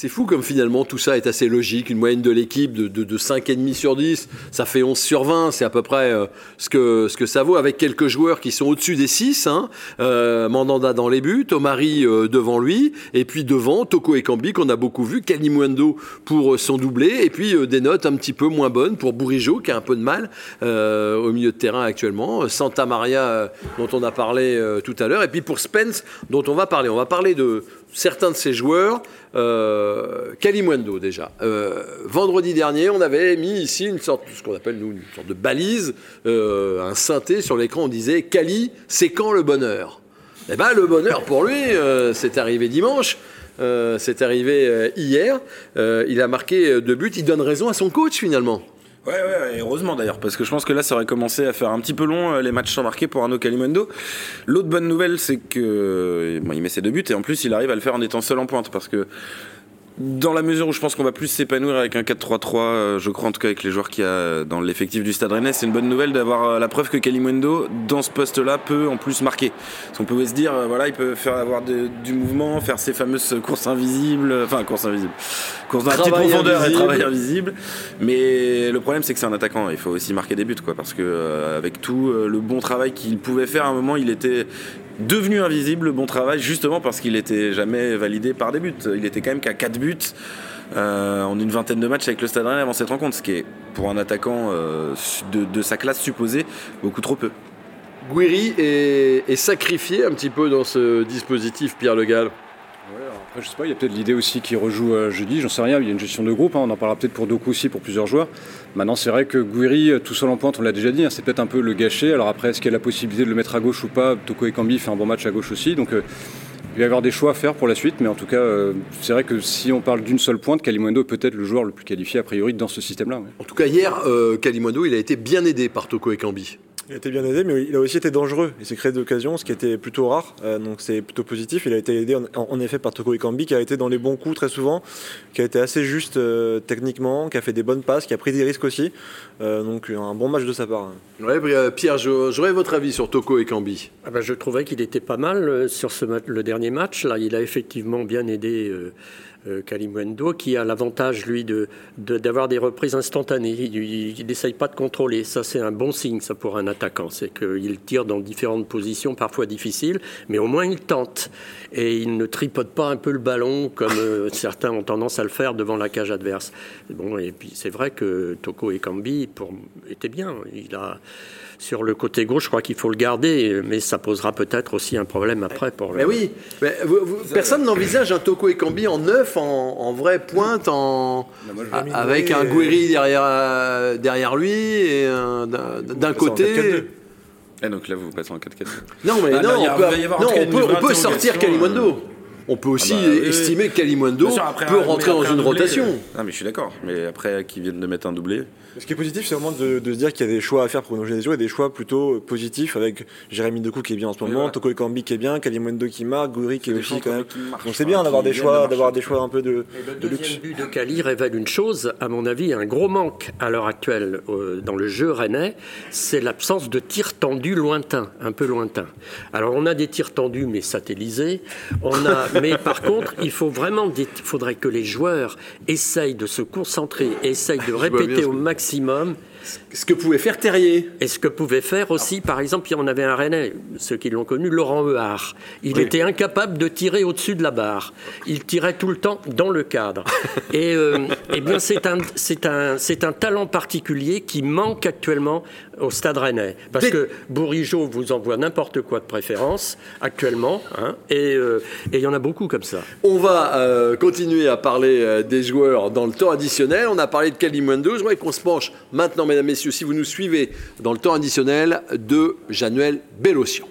C'est fou comme finalement tout ça est assez logique. Une moyenne de l'équipe de, de, de 5,5 sur 10, ça fait 11 sur 20. C'est à peu près euh, ce, que, ça vaut avec quelques joueurs qui sont au-dessus des 6. Hein. Euh, Mandanda dans les buts, Omari euh, devant lui, et puis devant Toko Ekambi qu'on a beaucoup vu, Kalimwendo pour son doublé, et puis des notes un petit peu moins bonnes pour Bourigeau qui a un peu de mal au milieu de terrain actuellement, Santa Maria dont on a parlé tout à l'heure, et puis pour Spence dont on va parler. On va parler de certains de ces joueurs. Euh, déjà. Euh, vendredi dernier, on avait mis ici une sorte, ce qu'on appelle nous une sorte de balise, euh, un synthé sur l'écran. On disait Kali, c'est quand le bonheur? Eh ben le bonheur pour lui, euh, c'est arrivé dimanche. C'est arrivé hier. Il a marqué deux buts. Il donne raison à son coach finalement. Ouais, ouais, ouais, heureusement d'ailleurs, parce que je pense que là, ça aurait commencé à faire un petit peu long euh, les matchs sans marquer pour Arnaud Calimundo. L'autre bonne nouvelle, c'est que euh, bon, il met ses deux buts et en plus, il arrive à le faire en étant seul en pointe, parce que dans la mesure où je pense qu'on va plus s'épanouir avec un 4-3-3, euh, je crois en tout cas avec les joueurs qu'il y a dans l'effectif du Stade Rennais, c'est une bonne nouvelle d'avoir euh, la preuve que Kalimundo, dans ce poste-là, peut en plus marquer. Parce qu'on pouvait se dire, euh, voilà, il peut faire avoir de- du mouvement, faire ses fameuses courses invisibles, enfin courses invisibles, courses dans la petite profondeur et invisible. travail invisible. Mais le problème, c'est que c'est un attaquant. Il faut aussi marquer des buts, quoi, parce que euh, avec tout euh, le bon travail qu'il pouvait faire, à un moment, il était devenu invisible, le bon travail, justement parce qu'il était jamais validé par des buts. Il était quand même qu'à 4 buts euh, en une vingtaine de matchs avec le Stade Rennais avant cette rencontre, ce qui est pour un attaquant euh, de, de sa classe supposée beaucoup trop peu. Guiri est, est sacrifié un petit peu dans ce dispositif, Pierre Le Gall. Ouais, alors après, je sais pas, il y a peut-être l'idée aussi qui rejoue euh, jeudi, j'en sais rien, il y a une gestion de groupe, hein, on en parlera peut-être pour Doku aussi, pour plusieurs joueurs. Maintenant, c'est vrai que Gouiri, euh, tout seul en pointe, on l'a déjà dit, hein, c'est peut-être un peu le gâcher. Alors après, est-ce qu'il y a la possibilité de le mettre à gauche ou pas? Toko Ekambi fait un bon match à gauche aussi, donc euh, il va y avoir des choix à faire pour la suite, mais en tout cas, euh, c'est vrai que si on parle d'une seule pointe, Kalimundo est peut-être le joueur le plus qualifié a priori dans ce système-là. En tout cas, hier, euh, il a été bien aidé par Toko Ekambi. Il a été bien aidé, mais il a aussi été dangereux. Il s'est créé d'occasions, ce qui était plutôt rare. euh, donc c'est plutôt positif. Il a été aidé en, en effet par Toko Ekambi, qui a été dans les bons coups très souvent, qui a été assez juste euh, techniquement, qui a fait des bonnes passes, qui a pris des risques aussi. Euh, donc un bon match de sa part. Ouais, Pierre, j'aurais votre avis sur Toko Ekambi. Ah ben, je trouvais qu'il était pas mal sur ce le dernier match. Là, il a effectivement bien aidé Kalimwendo, qui a l'avantage, lui, d'avoir des reprises instantanées. Il n'essaye pas de contrôler. Ça, c'est un bon signe, ça, pour un attaquant. C'est qu'il tire dans différentes positions, parfois difficiles, mais au moins il tente. Et il ne tripote pas un peu le ballon, comme euh, certains ont tendance à le faire devant la cage adverse. Bon, et puis c'est vrai que Toko Ekambi pour, était bien. Il a sur le côté gauche, je crois qu'il faut le garder, mais ça posera peut-être aussi un problème après pour le. Mais oui, mais vous- vous- personne n'envisage un Toko Ekambi en neuf, en, en vraie pointe, en, a- avec un Guiri derrière, euh, derrière lui et un- d'un côté. 4-4-2. Et donc là, vous passez en 4-4. Non, mais Ah, non, on peut, non, on on sortir interrogation, Kalimondo. on peut aussi Ah bah, oui, oui. estimer que Kalimundo Bien sûr, après peut rentrer dans un une doublé, rotation. euh, Non, mais je suis d'accord. Mais après, qu'ils viennent de mettre un doublé. Ce qui est positif, c'est vraiment de, de se dire qu'il y a des choix à faire pour Bruno Genesio et des choix plutôt positifs avec Jérémy Doku qui est bien en ce moment, voilà. Toko Ekambi qui est bien, Kalimundo qui marque, Gouri qui est aussi quand même. qui marchent, Donc c'est bien d'avoir des choix, de d'avoir des choix un peu de, le luxe. deuxième but de Cali révèle une chose, à mon avis, un gros manque à l'heure actuelle euh, dans le jeu rennais, c'est l'absence de tirs tendus lointains, un peu lointains. Alors on a des tirs tendus mais satellisés, on a, mais par contre il faut vraiment, il faudrait que les joueurs essayent de se concentrer, essayent de répéter au que- maximum Ce que pouvait faire Terrier. et ce que pouvait faire aussi, par exemple, en avait un Rennais, ceux qui l'ont connu, Laurent Ehard. Il était incapable de tirer au-dessus de la barre. Il tirait tout le temps dans le cadre. Et euh, eh bien, c'est un, c'est un, c'est un talent particulier qui manque actuellement au Stade Rennais. Parce que Bourigeau vous envoie n'importe quoi de préférence actuellement, hein, et euh, et il y en a beaucoup comme ça. On va euh, continuer à parler des joueurs dans le temps additionnel. On a parlé de Kalimundo. Je voudrais qu'on se penche maintenant, mesdames, messieurs, si vous nous suivez dans le temps additionnel, de Januel Bellocian.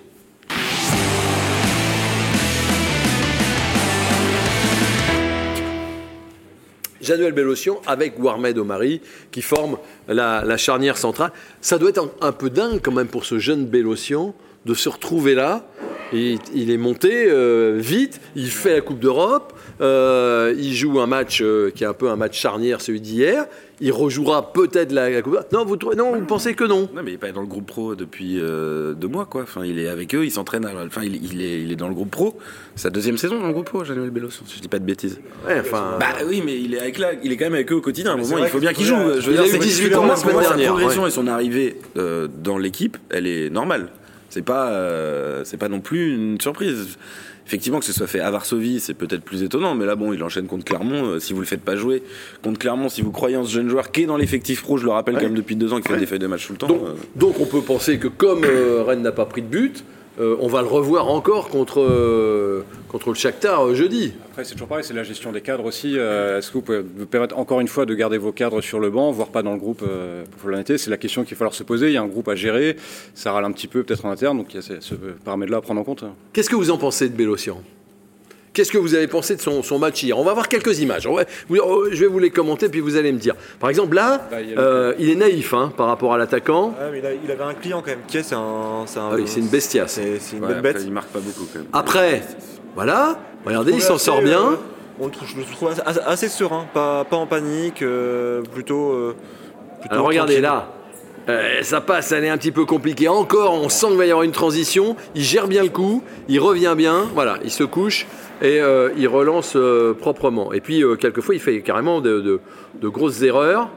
Januel Bellocian avec Warmed Omari qui forment la, charnière centrale. Ça doit être un, peu dingue quand même pour ce jeune Bellocian de se retrouver là. Il, il est monté euh, vite, il fait la Coupe d'Europe, euh, il joue un match euh, qui est un peu un match charnière, celui d'hier. Il rejouera peut-être la, la Coupe. Non, vous, trouvez- non, vous pensez que non? Non, mais il n'est pas dans le groupe pro depuis euh, deux mois, quoi. Enfin, il est avec eux, il s'entraîne. à- Enfin, il, il est, il est dans le groupe pro. Sa deuxième saison dans le groupe pro, Januel Bellos, si je dis pas de bêtises. Ouais, enfin, Bah oui, mais il est, avec là, il est quand même avec eux au quotidien. À un moment, il faut bien qu'il joue. Je veux Il dire, c'est- 18 pour ans la sa progression ouais. et son arrivée dans l'équipe, elle est normale. C'est pas, c'est pas non plus une surprise. Effectivement, que ce soit fait à Varsovie, c'est peut-être plus étonnant, mais là, bon, il enchaîne contre Clermont. euh, si vous le faites pas jouer contre Clermont, si vous croyez en ce jeune joueur qui est dans l'effectif pro, je le rappelle quand même depuis deux ans, qui fait Ouais. des feuilles de match tout le temps. donc, euh, donc on peut penser que comme euh, Rennes n'a pas pris de but, on va le revoir encore contre, contre le Shakhtar euh, jeudi. Après, c'est toujours pareil, c'est la gestion des cadres aussi. Euh, Est-ce que vous pouvez vous permettre encore une fois de garder vos cadres sur le banc, voire pas dans le groupe euh, pour l'année C'est la question qu'il va falloir se poser. Il y a un groupe à gérer, ça râle un petit peu peut-être en interne, donc il y a ce, ce paramètre-là à prendre en compte. Qu'est-ce que vous en pensez de Bélocian? Qu'est-ce que vous avez pensé de son, son match hier? On va voir quelques images. On va- vous- oh, je vais vous les commenter, puis vous allez me dire. Par exemple, là, Bah, il euh, est naïf hein, par rapport à l'attaquant. Il, avait un client quand même. Qui est C'est un, Ah oui, c'est une bestiace. C'est c'est une ouais, belle après, bête. il marque pas beaucoup quand même. Après, voilà, regardez, il s'en sort bien. euh, on je le trouve assez, serein, pas, pas en panique, euh, plutôt, euh, plutôt Alors regardez tranquille. là. Euh, ça passe, elle est un petit peu compliquée. Encore, on sent qu'il va y avoir une transition. Il gère bien le coup, il revient bien. Voilà, il se couche et euh, il relance euh, proprement. Et puis, quelquefois, il fait carrément de, de- de grosses erreurs,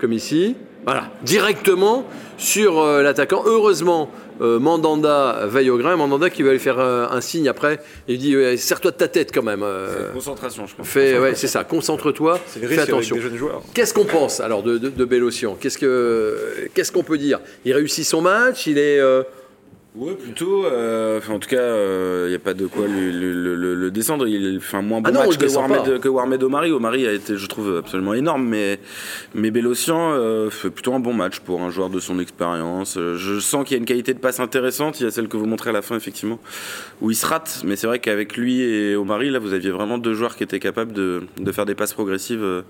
comme ici. Voilà, directement sur l'attaquant. Heureusement, euh, Mandanda veille au grain. Mandanda qui va lui faire euh, un signe après. Il lui dit euh, Serre-toi de ta tête quand même. euh, Concentration, je fais, ouais, c'est ça, concentre-toi, fais attention. des jeunes joueurs. Qu'est-ce qu'on pense alors de, de, de Bélocian? Qu'est-ce que qu'est-ce qu'on peut dire? Il réussit son match, il est euh, Ouais, plutôt. euh, en tout cas, il n'y a pas de quoi le, le- le- le descendre. Il fait un moins bon Ah non, on match que. Warmed, que Warmed Omari. Omari a été, je trouve, absolument énorme, mais, mais Bélocian euh, fait plutôt un bon match pour un joueur de son expérience. Euh, Je sens qu'il y a une qualité de passe intéressante. Il y a celle que vous montrez à la fin, effectivement, où il se rate. Mais c'est vrai qu'avec lui et Omari, là, vous aviez vraiment deux joueurs qui étaient capables de, de faire des passes progressives.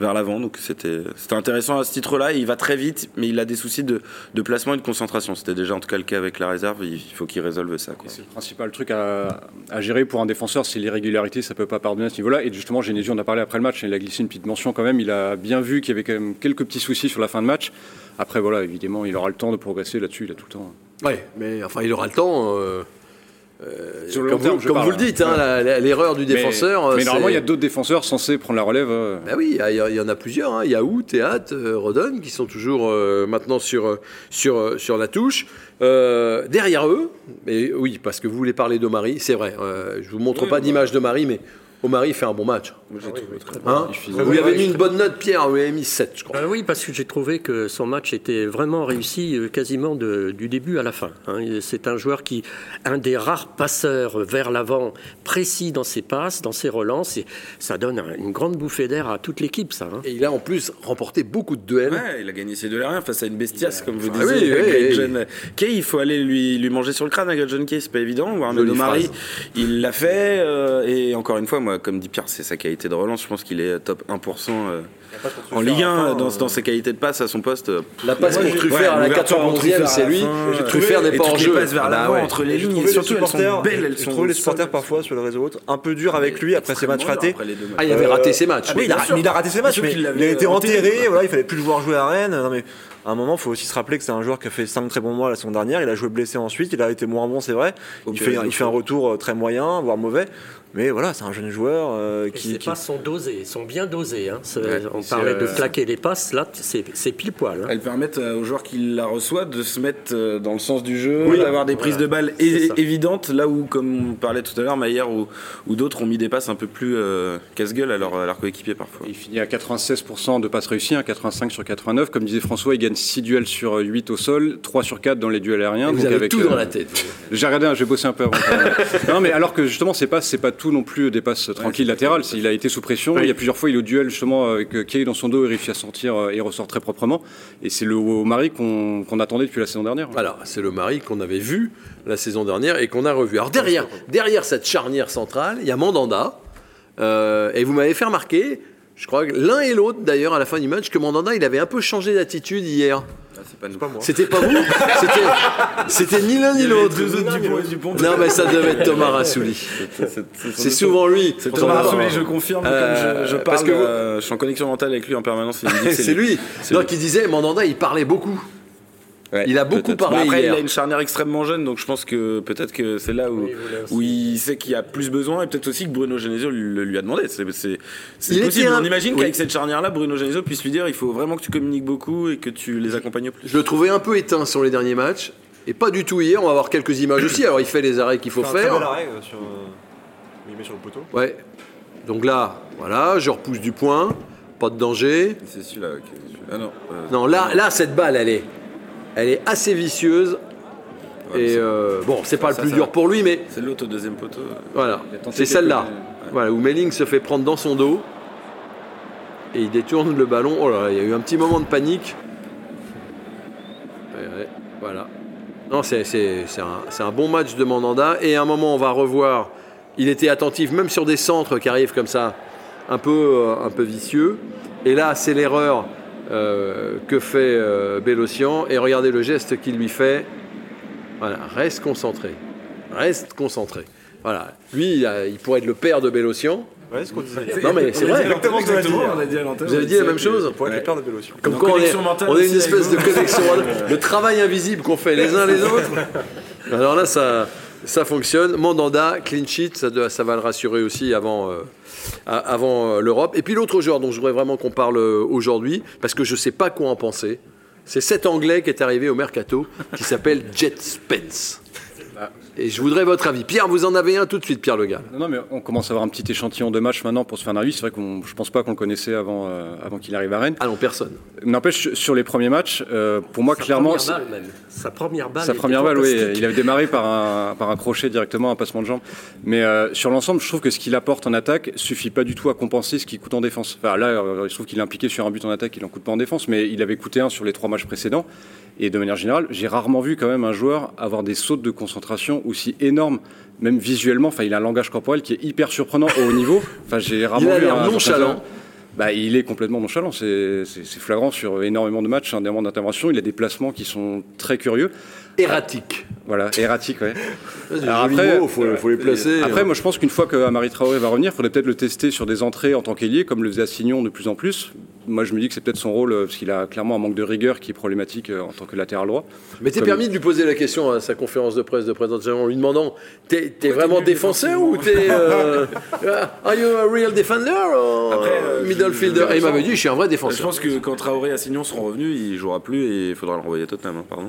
Vers l'avant, donc c'était c'était intéressant à ce titre-là. Il va très vite, mais il a des soucis de, de placement et de concentration. C'était déjà en tout cas le cas avec la réserve. Il faut qu'il résolve ça. C'est le principal truc à, à gérer pour un défenseur, c'est l'irrégularité, ça peut pas pardonner à ce niveau-là. Et justement, Genesio, on a parlé après le match, il a glissé une petite mention quand même. Il a bien vu qu'il y avait quand même quelques petits soucis sur la fin de match. Après, voilà, évidemment, il aura le temps de progresser là-dessus, il a tout le temps. ouais, mais enfin il aura le temps. euh, euh, Sur le comme long terme, vous, je comme parle, vous le dites, hein, ouais. la- l'erreur du défenseur. Mais, mais normalement, il y a d'autres défenseurs censés prendre la relève. euh. Ben oui, il y, en a plusieurs. Hein. Il y a Ou, Théâtre, euh, Rodon, qui sont toujours euh, maintenant sur, sur, sur la touche. Derrière eux, et oui, parce que vous voulez parler d'Omari, c'est vrai. je vous montre Oui, pas bah. d'image d'Omari, mais Omari fait un bon match. Très Hein vous lui avez mis une bonne note, Pierre, vous lui avez mis 7, je crois. Euh, oui, parce que j'ai trouvé que son match était vraiment réussi euh, quasiment de- du début à la fin. hein. C'est un joueur qui, un des rares passeurs vers l'avant, précis dans ses passes, dans ses relances, et ça donne un- une grande bouffée d'air à toute l'équipe, ça. hein. Et il a en plus remporté beaucoup de duels. Ouais, il a gagné ses deux rien face à une bestiasse, comme vous Ah oui, disiez. oui. John Kay, il faut aller lui, lui manger sur le crâne avec John Kay, c'est pas évident. Phrase. il l'a fait. euh, et encore une fois, moi, comme dit Pierre, c'est sa qualité de relance. Je pense qu'il est top 1% euh, en Ligue 1 dans, dans ses qualités de passe à son poste. euh, La passe pour j'ai- Truffert ouais, à la l'ouverture pour 91e, Truffert à c'est lui. Truffert n'est pas en jeu. passes vers Ah bah l'avant ouais. entre les lignes, surtout elles sont belles, elles les supporters parfois sur les réseaux autres un peu dur avec lui après ses matchs ratés. Ah, il avait Euh, raté ses matchs. Ah, mais il, a, raté ses matchs, mais il a été enterré. Voilà, il fallait plus le voir jouer à Rennes. Non, mais à un moment, il faut aussi se rappeler que c'est un joueur qui a fait 5 très bons mois la saison dernière. Il a joué blessé ensuite. Il a été moins bon, c'est vrai. Il fait, il fait un retour euh, très moyen, voire mauvais. Mais voilà, c'est un jeune joueur euh, Et qui. ces qui- passes sont dosées, sont bien dosées. hein. Ouais, on parlait de euh, claquer les passes, là, c'est pile poil. hein. Elles permettent euh, aux joueurs qui la reçoivent de se mettre dans le sens du jeu, Oui, d'avoir des prises voilà. de balles évidentes, là où, comme on parlait tout à l'heure, Maillard ou, ou d'autres ont mis des passes un peu plus euh, casse-gueule à leur, à leur coéquipier parfois. Il finit à 96% de passes réussies, un 85 sur 89. Comme disait François, il gagne 6 duels sur 8 au sol, 3 sur 4 dans les duels aériens. Vous donc avez avec, tout euh, dans la tête. J'ai regardé, hein, j'ai bossé un peu avant. non, mais alors que justement, c'est pas, c'est pas tout non plus des passes tranquilles latérales. Il a été sous pression. Il y a plusieurs fois, il est au duel justement avec euh, Kay dans son dos, il réussit à sortir euh, et ressort très proprement. Et c'est le Mari qu'on qu'on attendait depuis la saison dernière. Voilà, c'est le mari qu'on avait vu la saison dernière et qu'on a revu. Alors derrière, derrière cette charnière centrale, il y a Mandanda. Euh, et vous m'avez fait remarquer, je crois que l'un et l'autre d'ailleurs à la fin du match, que Mandanda il avait un peu changé d'attitude hier. Ah, c'est pas nous. C'était pas vous C'était- ni l'un ni l'autre. Non mais ça devait être Thomas Rassouli. C'est souvent lui. C'est Thomas Rassouli, je confirme. Euh, comme je, je parce parle, que vous- euh, je suis en connexion mentale avec lui en permanence. C'est lui. C'est Donc il disait, Mandanda il parlait beaucoup. Ouais, Il a beaucoup parlé Bah, après, hier. il a une charnière extrêmement jeune, donc je pense que peut-être que c'est là où, Oui, il où sait qu'il y a plus besoin, et peut-être aussi que Bruno Genesio lui, le lui a demandé. C'est possible. un- On imagine oui. qu'avec cette charnière-là, Bruno Genesio puisse lui dire il faut vraiment que tu communiques beaucoup et que tu les accompagnes plus. Je le trouvais un peu éteint sur les derniers matchs. Et pas du tout hier, on va voir quelques images aussi. Alors il fait les arrêts qu'il faut un très faire. bel arrêt, euh, sur, euh, il met sur le poteau. Ouais. Donc là, voilà, je repousse du point, pas de danger. C'est celui-là. ok. Ah non. euh, Non, là, là, cette balle, elle est, elle est assez vicieuse. ouais, Et euh, bon, c'est pas le plus ça dur pour lui, mais C'est l'autre au deuxième poteau. voilà, c'est celle-là. Voilà, où Melling se fait prendre dans son dos et il détourne le ballon. Oh là, là, il y a eu un petit moment de panique. Voilà. Non, c'est c'est- c'est un, un bon match de Mandanda. Et à un moment, on va revoir. Il était attentif, même sur des centres qui arrivent comme ça, un peu, euh, un peu vicieux. Et là, c'est l'erreur euh, que fait euh, Bélocian. Et regardez le geste qu'il lui fait. Voilà, reste concentré. Reste concentré. Voilà. Lui, il, a- il pourrait être le père de Bélocian. Ouais, ce qu'on disait. Non, mais c'est vrai. Exactement dit. on a dit à l'antenne. Vous avez dit la même chose Pour être le père de Bélocian. Comme quoi on est, on est une espèce de connexion. le travail invisible qu'on fait les uns les autres. Alors là, ça, ça fonctionne. Mandanda, clean sheet, ça, va le rassurer aussi avant, euh, avant euh, l'Europe. Et puis l'autre joueur dont je voudrais vraiment qu'on parle euh, aujourd'hui, parce que je ne sais pas quoi en penser, c'est cet Anglais qui est arrivé au Mercato, qui s'appelle Jet Spence. Et je voudrais votre avis. Pierre, vous en avez un tout de suite, Pierre Le Gall. Non, non, mais on commence à avoir un petit échantillon de matchs maintenant pour se faire un avis. C'est vrai qu'on, je pense pas qu'on le connaissait avant, euh, avant qu'il arrive à Rennes. Ah non, personne. N'empêche, sur les premiers matchs, euh, pour moi, Sa clairement, première balle, même. Sa première balle. Sa première balle, oui. Il avait démarré par un, par un crochet directement, un passement de jambe. Mais euh, sur l'ensemble, je trouve que ce qu'il apporte en attaque suffit pas du tout à compenser ce qu'il coûte en défense. Enfin, là, euh, je trouve qu'il est impliqué sur un but en attaque, il en coûte pas en défense, mais il avait coûté un sur les trois matchs précédents. Et de manière générale, j'ai rarement vu quand même un joueur avoir des sautes de concentration aussi énormes, même visuellement. Enfin, il a un langage corporel qui est hyper surprenant au haut niveau. Enfin, j'ai rarement a vu un nonchalant. bah, il est complètement nonchalant, c'est flagrant sur énormément de matchs, un des moments d'intervention. Il a des placements qui sont très curieux. Erratique. Voilà, erratique, ouais. Alors après- mot, faut, faut les placer. Après, moi, je pense qu'une fois que Amari Traoré va revenir, il faudrait peut-être le tester sur des entrées en tant qu'ailier, comme le faisait Assignon de plus en plus. Moi, je me dis que c'est peut-être son rôle, euh, parce qu'il a clairement un manque de rigueur qui est problématique euh, en tant que latéral droit. Mais t'es Comme- permis de lui poser la question à sa conférence de presse de présentation en lui demandant T'es vraiment défenseur ou t'es. euh, are you a real defender or Après, euh, middle je- fielder? je- Et il m'avait dit Je suis un vrai Je défenseur. pense que quand Traoré et Assignon seront revenus, il jouera plus et il faudra le renvoyer à Tottenham. hein, pardon.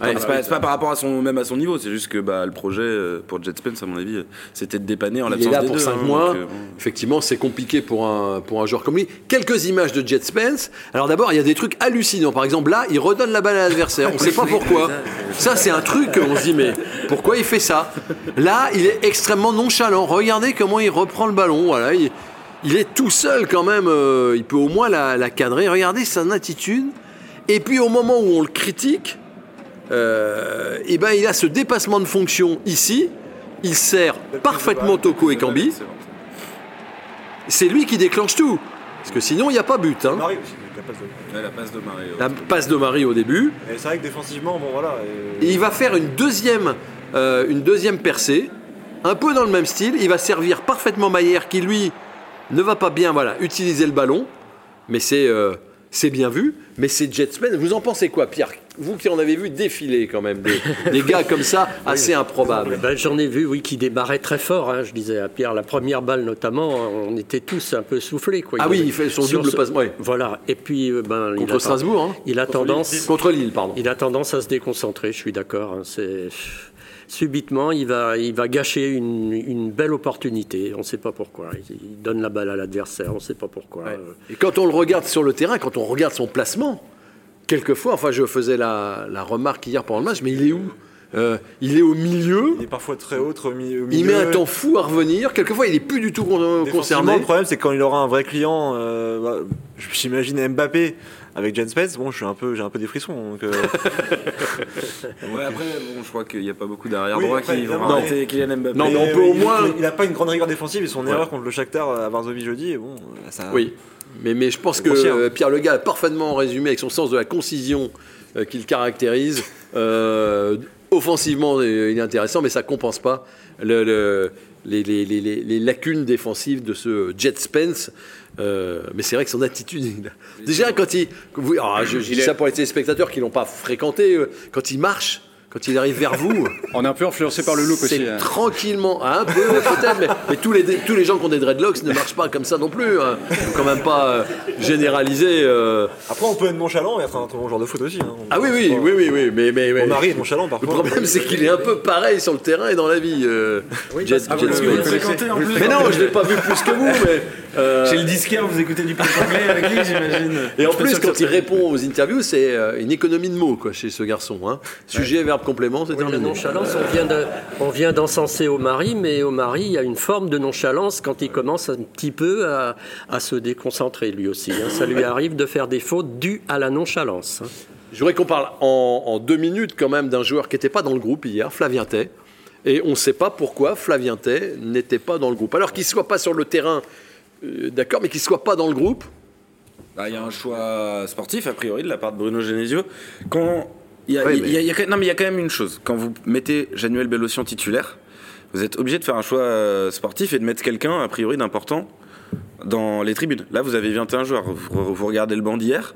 Ouais, c'est pas, c'est pas par rapport à son même à son niveau, c'est juste que bah, le projet euh, pour Jet Spence, à mon avis, c'était de dépanner en Il est l'absence là des pour deux, 5 hein, mois. donc, euh, effectivement, c'est compliqué pour un, pour un joueur comme lui. Quelques images de Jet Spence. Alors d'abord, il y a des trucs hallucinants. Par exemple, là, il redonne la balle à l'adversaire. On ne sait pas pourquoi. Ça, c'est un truc, on se dit, mais pourquoi il fait ça? Là, il est extrêmement nonchalant. Regardez comment il reprend le ballon. Voilà, il, il est tout seul quand même. euh, il peut au moins la, la cadrer. Regardez son attitude. Et puis au moment où on le critique, euh, eh ben, il a ce dépassement de fonction ici. Il sert parfaitement Toko et Cambi. C'est lui qui déclenche tout. Parce que sinon, il n'y a pas but. hein. Marie aussi, donc la passe de- Ouais, la passe de Marie. ouais. La passe de Marie au début. Et c'est vrai que défensivement, bon voilà. et- Et il va faire une deuxième, euh, une deuxième percée, un peu dans le même style. Il va servir parfaitement Maillère qui, lui, ne va pas bien voilà, utiliser le ballon. Mais c'est euh, c'est bien vu. Mais c'est Jetsman. Vous en pensez quoi, Pierre? Vous qui en avez vu défiler quand même des, des gars comme ça, assez improbables. Ben, J'en ai vu, oui, qui démarrait très fort. hein, je disais à Pierre, la première balle notamment, on était tous un peu soufflés. Quoi. Ah oui, il fait son sur double ce- passe- ouais. Voilà. Et puis, euh, ben, il Contre a- Strasbourg, hein Il a tendance. Contre Lille, pardon. Il a tendance à se déconcentrer, je suis d'accord. hein, c'est subitement, il va, il va gâcher une, une belle opportunité. On ne sait pas pourquoi. Il, il donne la balle à l'adversaire. On ne sait pas pourquoi. Et quand on le regarde sur le terrain, quand on regarde son placement, quelquefois, enfin, je faisais la, la remarque hier pendant le match, mais il est où? Euh, Il est au milieu. Il est parfois très haut, au mi- au milieu. Il met un temps fou à revenir. Quelquefois, il est plus du tout concerné. Le problème, c'est quand il aura un vrai client, euh, bah, j'imagine Mbappé avec Jen Spence, bon, je suis un peu, j'ai un peu des frissons. Donc, euh, Ouais, après, bon, je crois qu'il n'y a pas beaucoup d'arrière Oui, droit qui vont Kylian Mbappé. Non, mais on peut euh, au moins- Il n'a pas une grande rigueur défensive et son Ouais. erreur contre le Shakhtar à Varsovie jeudi, et bon, ça. Oui. Mais, mais je pense que euh, Pierre Lega a parfaitement résumé avec son sens de la concision euh, qu'il caractérise. Euh, offensivement, euh, il est intéressant, mais ça compense pas le- le- les, les- les- les- les lacunes défensives de ce Jet Spence. Euh, mais c'est vrai que son attitude. il Déjà, quand il. vous- alors, je, je dis ça pour les téléspectateurs qui l'ont pas fréquenté. euh, Quand il marche, quand il arrive vers vous. On est un peu influencé par le look C'est aussi. hein. tranquillement, un peu peut-être, mais, mais tous, les, tous les gens qui ont des dreadlocks ne marchent pas comme ça non plus. Hein. Faut quand même pas euh, généraliser. euh. Après, on peut être nonchalant et être un très bon joueur de foot aussi. hein. Ah oui, oui, oui, oui, oui, mais, mais, mais- Mon mari est nonchalant le parfois. problème c'est qu'il est un peu pareil sur le terrain et dans la vie. euh, Jet- Ah, Jet vous le Vous le fréquentez en plus Mais non, je l'ai pas vu plus que vous, mais. euh, Chez le disquaire, vous écoutez du pop anglais avec lui, j'imagine. et en plus, quand il répond aux interviews, c'est euh, une économie de mots quoi, chez ce garçon. Hein. Sujet, complément, c'est Oui, la terminé. nonchalance, on vient, de- on vient d'encenser au mari, mais au mari, il y a une forme de nonchalance quand il commence un petit peu à, à se déconcentrer lui aussi. hein. Ça lui arrive de faire des fautes dues à la nonchalance. hein. Je voudrais qu'on parle en, en deux minutes quand même d'un joueur qui n'était pas dans le groupe hier, Flavien Tay. Et on ne sait pas pourquoi Flavien Tay n'était pas dans le groupe. Alors qu'il ne soit pas sur le terrain, euh, d'accord, mais qu'il ne soit pas dans le groupe. Bah, Il y a un choix sportif, a priori, de la part de Bruno Genesio. Quand il y a, il y a- mais- il y a quand- non, mais il y a quand même une chose. Quand vous mettez Januel Bellossian titulaire, vous êtes obligé de faire un choix euh, sportif et de mettre quelqu'un, a priori, d'important dans les tribunes. Là, vous avez 21 joueurs. Vous, vous regardez le banc d'hier.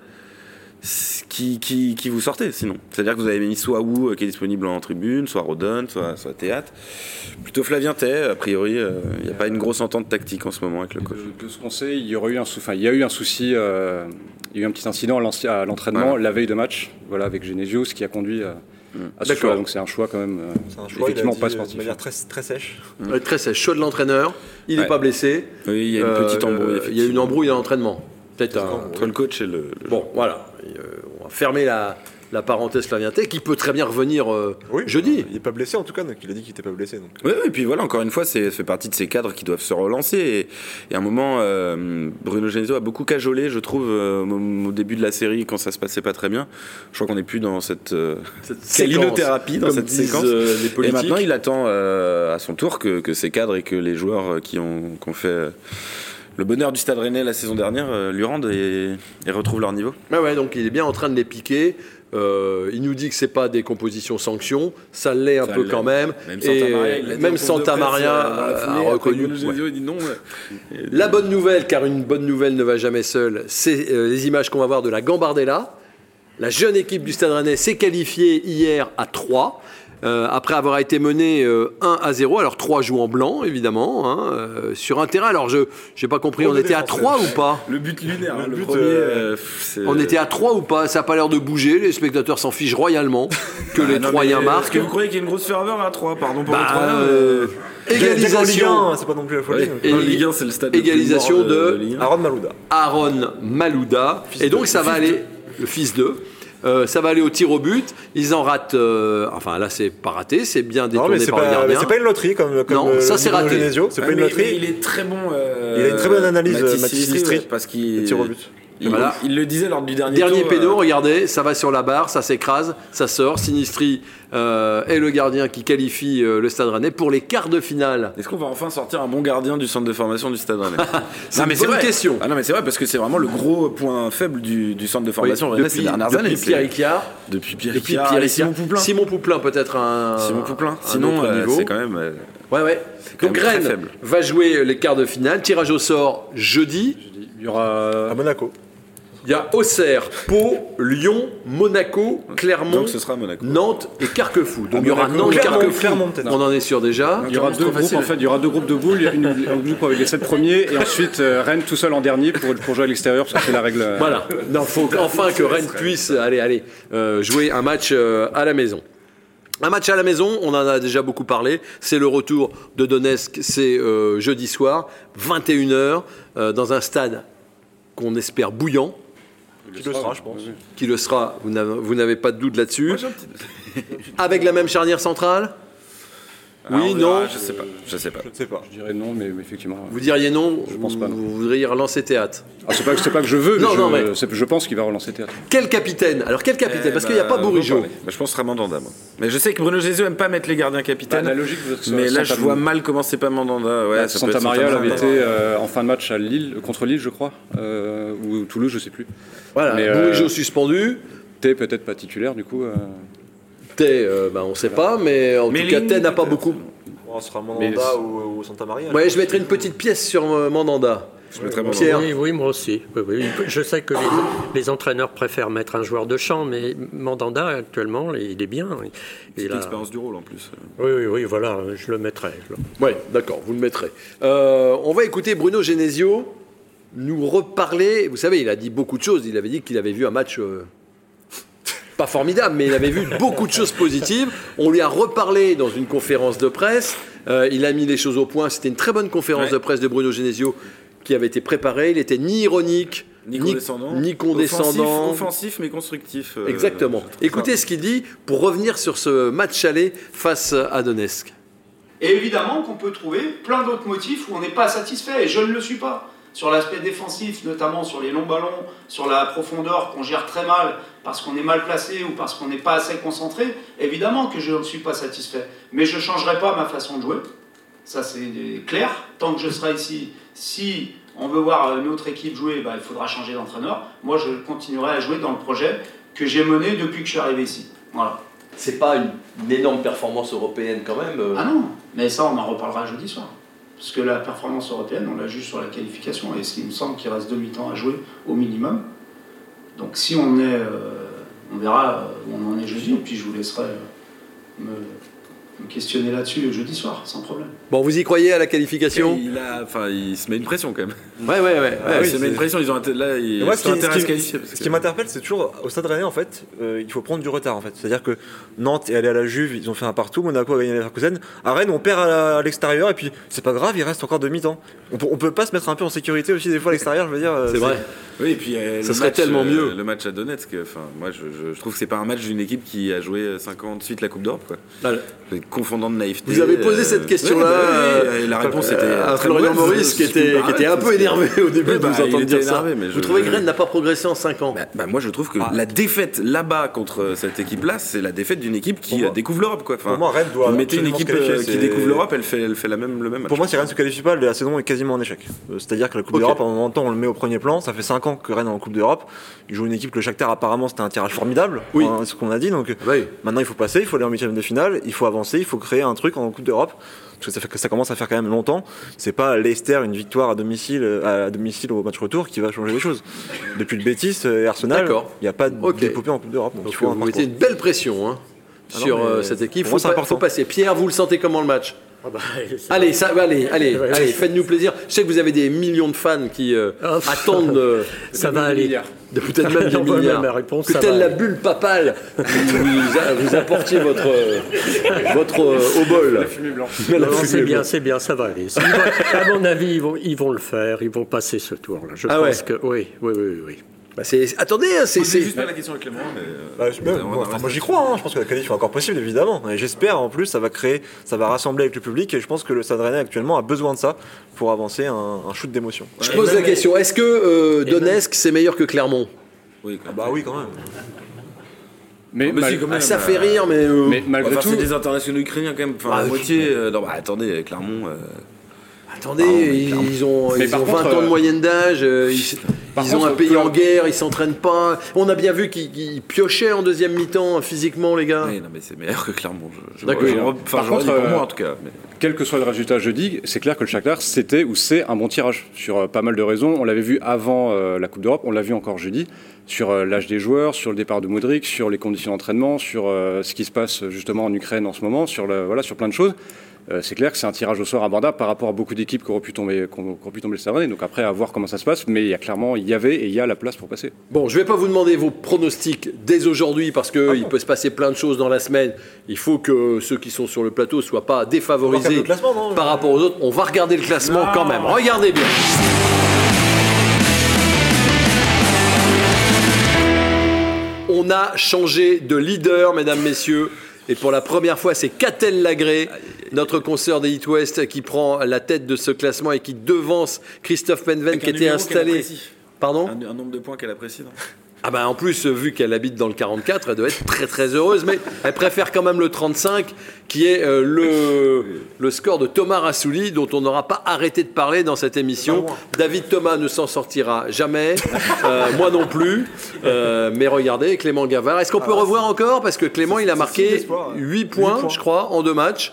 Qui, qui, qui vous sortez sinon C'est-à-dire que vous avez mis soit Wu euh, qui est disponible en tribune, soit Rodon, soit, soit Théâtre. Plutôt Flavien Tay, a priori, euh, il n'y a pas une grosse entente tactique en ce moment avec le coach. De, de ce qu'on sait, il y aurait eu un, sou- enfin, il y a eu un souci, euh, il y a eu un petit incident à l'entraînement Voilà. la veille de match, voilà, avec Genesio, ce qui a conduit à, à ce D'accord. choix. Donc c'est un choix quand même euh, C'est un choix, il a effectivement dit, pas euh, De sportif. manière très, très sèche. Euh, Très sèche, chaud de l'entraîneur. Il n'est Ouais. pas blessé. Oui, il y a une Euh, petite embrouille. Il y a une embrouille à l'entraînement. Peut-être un. Entre le coach et le. le- Bon, voilà. Et, euh, on va fermer la, la parenthèse Flavien Tay, qui peut très bien revenir euh, Oui, jeudi. Il n'est pas blessé en tout cas, donc il a dit qu'il n'était pas blessé. Donc. Oui, et puis voilà, encore une fois, c'est ça fait partie de ces cadres qui doivent se relancer. Et, et à un moment, euh, Bruno Genesio a beaucoup cajolé, je trouve, euh, au, au début de la série, quand ça se passait pas très bien. Je crois qu'on n'est plus dans cette euh, Cette séquence, câlinothérapie, dans cette séquence. euh, les Et maintenant, il attend euh, à son tour que, que ces cadres et que les joueurs euh, qui ont, qui ont fait euh, le bonheur du Stade Rennais la saison dernière euh, lui rendent et, et retrouvent leur niveau. Ouais, ouais, donc il est bien en train de les piquer. Euh, il nous dit que c'est pas des compositions sanctions, ça l'est un Ça peu l'est. quand même. Même Et, Santa Maria, il l'a dit en même conf de Santa presse, Maria euh, a, reconnu. Ouais. non. euh, La bonne nouvelle, car une bonne nouvelle ne va jamais seule, c'est euh, les images qu'on va voir de la Gambardella. La jeune équipe du Stade Rennais s'est qualifiée hier à 3. Euh, après avoir été mené euh, 1 à 0. Alors 3 jouent en blanc, évidemment, hein, euh, sur un terrain. Alors je n'ai pas compris, on de était à défense, 3 ou pas? Le but lunaire, hein, Le le, but, premier. euh, euh, On était à 3 ou pas? Ça n'a pas l'air de bouger, les spectateurs s'en fichent royalement que Ah, les non, Troyens Est-ce marquent. que vous croyez qu'il y a une grosse ferveur à 3 Pardon pour Bah, les Troyens. euh, égalisation, c'est pas non plus la folie. Ouais, en Ligue 1, c'est le stade. égalisation de- Ligue 1. Aaron Malouda. Aaron Malouda. Et donc ça va aller, le fils d'eux. Euh, ça va aller au tir au but. Ils en ratent. euh, enfin là, c'est pas raté. C'est bien Non, détourné mais c'est par le pas, gardien. c'est pas une loterie comme, comme Non, euh, ça, c'est Bruno raté. C'est Ouais, pas une mais- loterie. mais il est très bon. euh, Il a une très bonne analyse, Silvestri, Silvestri, parce qu'il Le tir au but. Il, Voilà. il le disait lors du dernier Dernier tour, péno, euh, regardez, ça va sur la barre, ça s'écrase, ça sort. Sinistri euh, est le gardien qui qualifie euh, le Stade Rennais pour les quarts de finale. Est-ce qu'on va enfin sortir un bon gardien du centre de formation du Stade Rennais C'est Non, mais une bonne vrai. question. Ah non mais c'est vrai parce que c'est vraiment le gros point faible du, du centre de formation Oui, Rennais ces dernières depuis années. Pierre Icard, Depuis Pierre depuis Pierre et. Simon Pouplin. Simon Pouplin peut-être un. Simon Pouplin. un Sinon, euh, c'est quand même. euh, Ouais, ouais. Donc Rennes va jouer les quarts de finale. Tirage au sort jeudi. Il y aura À Monaco. Il y a Auxerre, Pau, Lyon, Monaco, Clermont, Donc ce sera Monaco. Nantes et Carquefou. Donc Ah, il y aura Nantes, Clermont, Carquefou. Clermont, peut-être. On en est sûr déjà. Il y aura deux groupes facile. en fait, il y aura deux groupes de boules, une, un groupe avec les sept premiers et ensuite euh, Rennes tout seul en dernier pour, pour jouer à l'extérieur parce que c'est la règle. euh, Voilà. Non, faut enfin que Rennes puisse aller, aller euh, jouer un match euh, à la maison. Un match à la maison, on en a déjà beaucoup parlé. C'est le retour de Donetsk, c'est euh, jeudi soir, 21h, euh, dans un stade qu'on espère bouillant, Qui le sera, je pense. qui le sera, vous n'avez- vous n'avez pas de doute là-dessus. Avec la même charnière centrale Oui, on verra, non Je sais pas. Je sais pas. Je ne sais pas. Je dirais non, mais, mais effectivement. Vous diriez non Je pense pas, non. Vous voudriez relancer théâtre Ah, c'est pas, c'est pas que je veux, Non, mais, non, je, mais- c'est- je pense qu'il va relancer théâtre. Quel capitaine? Alors quel capitaine? Eh Parce qu'il n'y a bah, pas Bourigeau. Bah, je pense que ce sera Mandanda, moi. Mais je sais que Bruno Gesio aime pas mettre les gardiens capitaines. Bah, la logique mais là, je Santa- vois mal comment c'est pas Mandanda. Ouais, ça peut Santa Maria Santa l'avait été euh, en fin de match à Lille, contre Lille, je crois, euh, ou Toulouse, je sais plus. Voilà, Mais, euh, Bourigeau suspendu. T peut-être pas titulaire du coup. Euh, T, euh, ben, on ne sait pas, mais en Mais tout cas, Ligny, T n'a pas beaucoup. Bon, ce sera Mais- Mandanda ou, ou Santa Maria. Ouais, je mettrai une petite pièce sur euh, Mandanda. Je Mandanda. Pierre. Oui, oui, moi aussi. Oui, oui. Je sais que les, les entraîneurs préfèrent mettre un joueur de champ, mais Mandanda, actuellement, il est bien. C'est Il a- l'expérience du rôle en plus. Oui, oui, oui, voilà, je le mettrai. Oui, d'accord, vous le mettrez. Euh, on va écouter Bruno Genesio nous reparler. Vous savez, il a dit beaucoup de choses. Il avait dit qu'il avait vu un match. euh, pas formidable, mais il avait vu beaucoup de choses positives. On lui a reparlé dans une conférence de presse. Euh, il a mis les choses au point. C'était une très bonne conférence Ouais. de presse de Bruno Genesio qui avait été préparée. Il était ni ironique, Ni condescendant. ni condescendant. Offensif, offensif, mais constructif. euh, Exactement. Écoutez ça. ce qu'il dit pour revenir sur ce match aller face à Donetsk. Et évidemment qu'on peut trouver plein d'autres motifs où on n'est pas satisfait, et je ne le suis pas. Sur l'aspect défensif, notamment sur les longs ballons, sur la profondeur qu'on gère très mal parce qu'on est mal placé ou parce qu'on n'est pas assez concentré, évidemment que je ne suis pas satisfait. Mais je ne changerai pas ma façon de jouer. Ça, c'est clair. Tant que je serai ici, si on veut voir une autre équipe jouer, bah, il faudra changer d'entraîneur. Moi, je continuerai à jouer dans le projet que j'ai mené depuis que je suis arrivé ici. Voilà. C'est pas une, énorme performance européenne quand même. euh. Ah non, mais ça, on en reparlera jeudi soir. Parce que la performance européenne, on la juge sur la qualification. Et il me semble qu'il reste demi-temps à jouer au minimum. Donc si on est. euh, on verra euh, où on en est jeudi. Et puis je vous laisserai euh, me, me questionner là-dessus jeudi soir, sans problème. Bon, vous y croyez à la qualification Il, a, enfin, il se met une pression quand même. Ouais, ouais, ouais. Ah, oui, il se met c'est- une pression. Ils ont là, ils moi, ils ce qui, ce qui- que- m'interpelle, c'est toujours au Stade Rennais, en fait, euh, il faut prendre du retard, en fait. C'est-à-dire que Nantes est allé à la Juve, ils ont fait un partout, Monaco a gagné la Leverkusen. À Rennes, on perd à l'extérieur, et puis c'est pas grave, il reste encore demi-temps. On, peut- on peut pas se mettre un peu en sécurité aussi, des fois, à l'extérieur, je veux dire. euh, C'est vrai. Oui, et puis euh, Ça serait match, tellement euh, mieux. Le match à Donetsk, enfin, moi je, je- je trouve que c'est pas un match d'une équipe qui a joué 5 ans de suite la Coupe d'Europe. quoi. Voilà. Confondant de naïveté. Vous avez posé euh, cette question-là, ouais, bah, euh, et la réponse était. Euh, à Florian mauvaise, Maurice qui était, me qui était un peu énervé au début de bah, vous entendre dire ça. énervé, mais Vous trouvez que Rennes n'a pas progressé en 5 ans Bah, bah, moi je trouve que Ah. la défaite là-bas contre cette équipe-là, c'est la défaite d'une équipe qui découvre l'Europe. Quoi. Enfin, Pour moi, Rennes doit vous mettez une équipe qui c'est- découvre l'Europe, elle fait, elle fait la même, le même match. Pour moi, si Rennes ne se qualifie pas, la saison est quasiment en échec. C'est-à-dire que la Coupe d'Europe, à un moment donné, on le met au premier plan. Ça fait 5 ans que Rennes est en Coupe d'Europe. Il joue une équipe que le Shakhtar, apparemment, c'était un tirage formidable. Oui. C'est ce qu'on a dit. Donc Oui. maintenant, il faut passer, il faut aller en huitième de finale, il faut avancer, il faut créer un truc en Coupe d'Europe. Parce que ça, fait, que ça commence à faire quand même longtemps. C'est pas Leicester, une victoire à domicile, euh, à domicile au match retour qui va changer les choses. Depuis le Betis et Arsenal, il n'y a pas d'épopée en Coupe d'Europe. Donc, Donc il faut un vous mettez une belle pression. hein. Ah sur euh, cette équipe. Faut, c'est pas- important. faut passer. Pierre, vous le sentez comment le match? Ah bah, Allez, ça, allez, allez, Ouais, allez, faites-nous plaisir. Je sais que vous avez des millions de fans qui euh, Ah, attendent euh, ça va aller. de peut-être même des milliards. même répondre, que telle va la aller. bulle papale, vous, vous, vous apportiez votre, votre euh, au bol. La c'est bien, c'est bien, ça va aller. À mon avis, ils vont, ils vont le faire, ils vont passer ce tour-là. Je Ah pense ouais. que oui, oui, oui, oui. Bah, c'est- attendez, hein, c'est. Juste pas la question à Clément, mais. euh, Bah, je- moi, j'y crois, hein. je pense que la qualif est encore possible évidemment. Et j'espère en plus ça va créer, ça va rassembler avec le public et je pense que le Stade Rennais actuellement a besoin de ça pour avancer un, un shoot d'émotion. Je pose la question est-ce que euh, Donetsk c'est meilleur que Clermont? Oui, quand même. Bah oui quand même. Mais, mais mal- si, quand même. Ah, Ça euh, fait rire, mais. euh, mais malgré Enfin, tout, c'est des internationaux ukrainiens quand même. Enfin, Ah, la moitié. euh, non, bah, attendez, Clermont. Euh, Attendez, Ah, ils, ont, Mais ils par ont 20 contre, ans de euh, moyenne d'âge, euh, ils, ont contre, un pays quand- en guerre, ils s'entraînent pas. On a bien vu qu'ils piochaient en deuxième mi-temps physiquement, les gars. Oui, non, mais c'est meilleur que Clermont. Je, je, D'accord. je- Par dit contre, pour euh, moi en tout cas. mais- quel que soit le résultat jeudi, c'est clair que le Shakhtar, c'était ou c'est un bon tirage sur euh, pas mal de raisons. On l'avait vu avant euh, la Coupe d'Europe, on l'a vu encore jeudi, sur euh, l'âge des joueurs, sur le départ de Modric, sur les conditions d'entraînement, sur euh, ce qui se passe justement en Ukraine en ce moment, sur, le, voilà, sur plein de choses. Euh, c'est clair que c'est un tirage au sort abordable par rapport à beaucoup d'équipes qui auraient pu tomber, qui ont- qui auraient pu tomber le. Donc après, à voir comment ça se passe, mais il y a clairement, il y avait et il y a la place pour passer. Bon, je vais pas vous demander vos pronostics dès aujourd'hui parce que il peut se passer plein de choses dans la semaine. Il faut que ceux qui sont sur le plateau soient pas défavorisés non par rapport aux autres. On va regarder le classement quand même. Regardez bien. On a changé de leader, mesdames, messieurs. Et pour la première fois, c'est Catel Lagré, notre consoeur des Hit West, qui prend la tête de ce classement et qui devance Christophe Penven, qui était installé. Pardon Un, un nombre de points qu'elle apprécie. non? Ah bah en plus, vu qu'elle habite dans le 44, elle doit être très très heureuse, mais elle préfère quand même le 35, qui est euh, le, le score de Thomas Rassouli, dont on n'aura pas arrêté de parler dans cette émission. David Thomas ne s'en sortira jamais, euh, moi non plus, Euh, mais regardez, Clément Gavard, est-ce qu'on peut revoir encore? Parce que Clément, il a marqué signe d'espoir, ouais. 8 points, points. je crois, en deux matchs.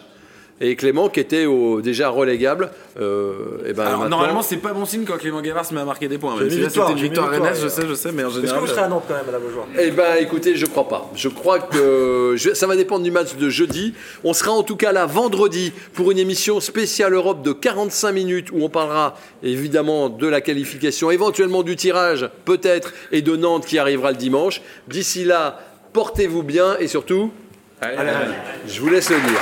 Et Clément, qui était au, déjà relégable, euh, et ben Alors maintenant- normalement, c'est pas bon signe quand Clément Gavard se met à marquer des points. Même si victoire, une victoire victoire, rennaise, je euh, sais, je sais, mais en Est-ce que général. vous serez à Nantes quand même, Madame Beaujoire Eh ben, écoutez, je crois pas. Je crois que je- ça va dépendre du match de jeudi. On sera en tout cas là vendredi pour une émission spéciale Europe de 45 minutes où on parlera évidemment de la qualification, éventuellement du tirage, peut-être, et de Nantes qui arrivera le dimanche. D'ici là, portez-vous bien et surtout, je vous laisse le dire.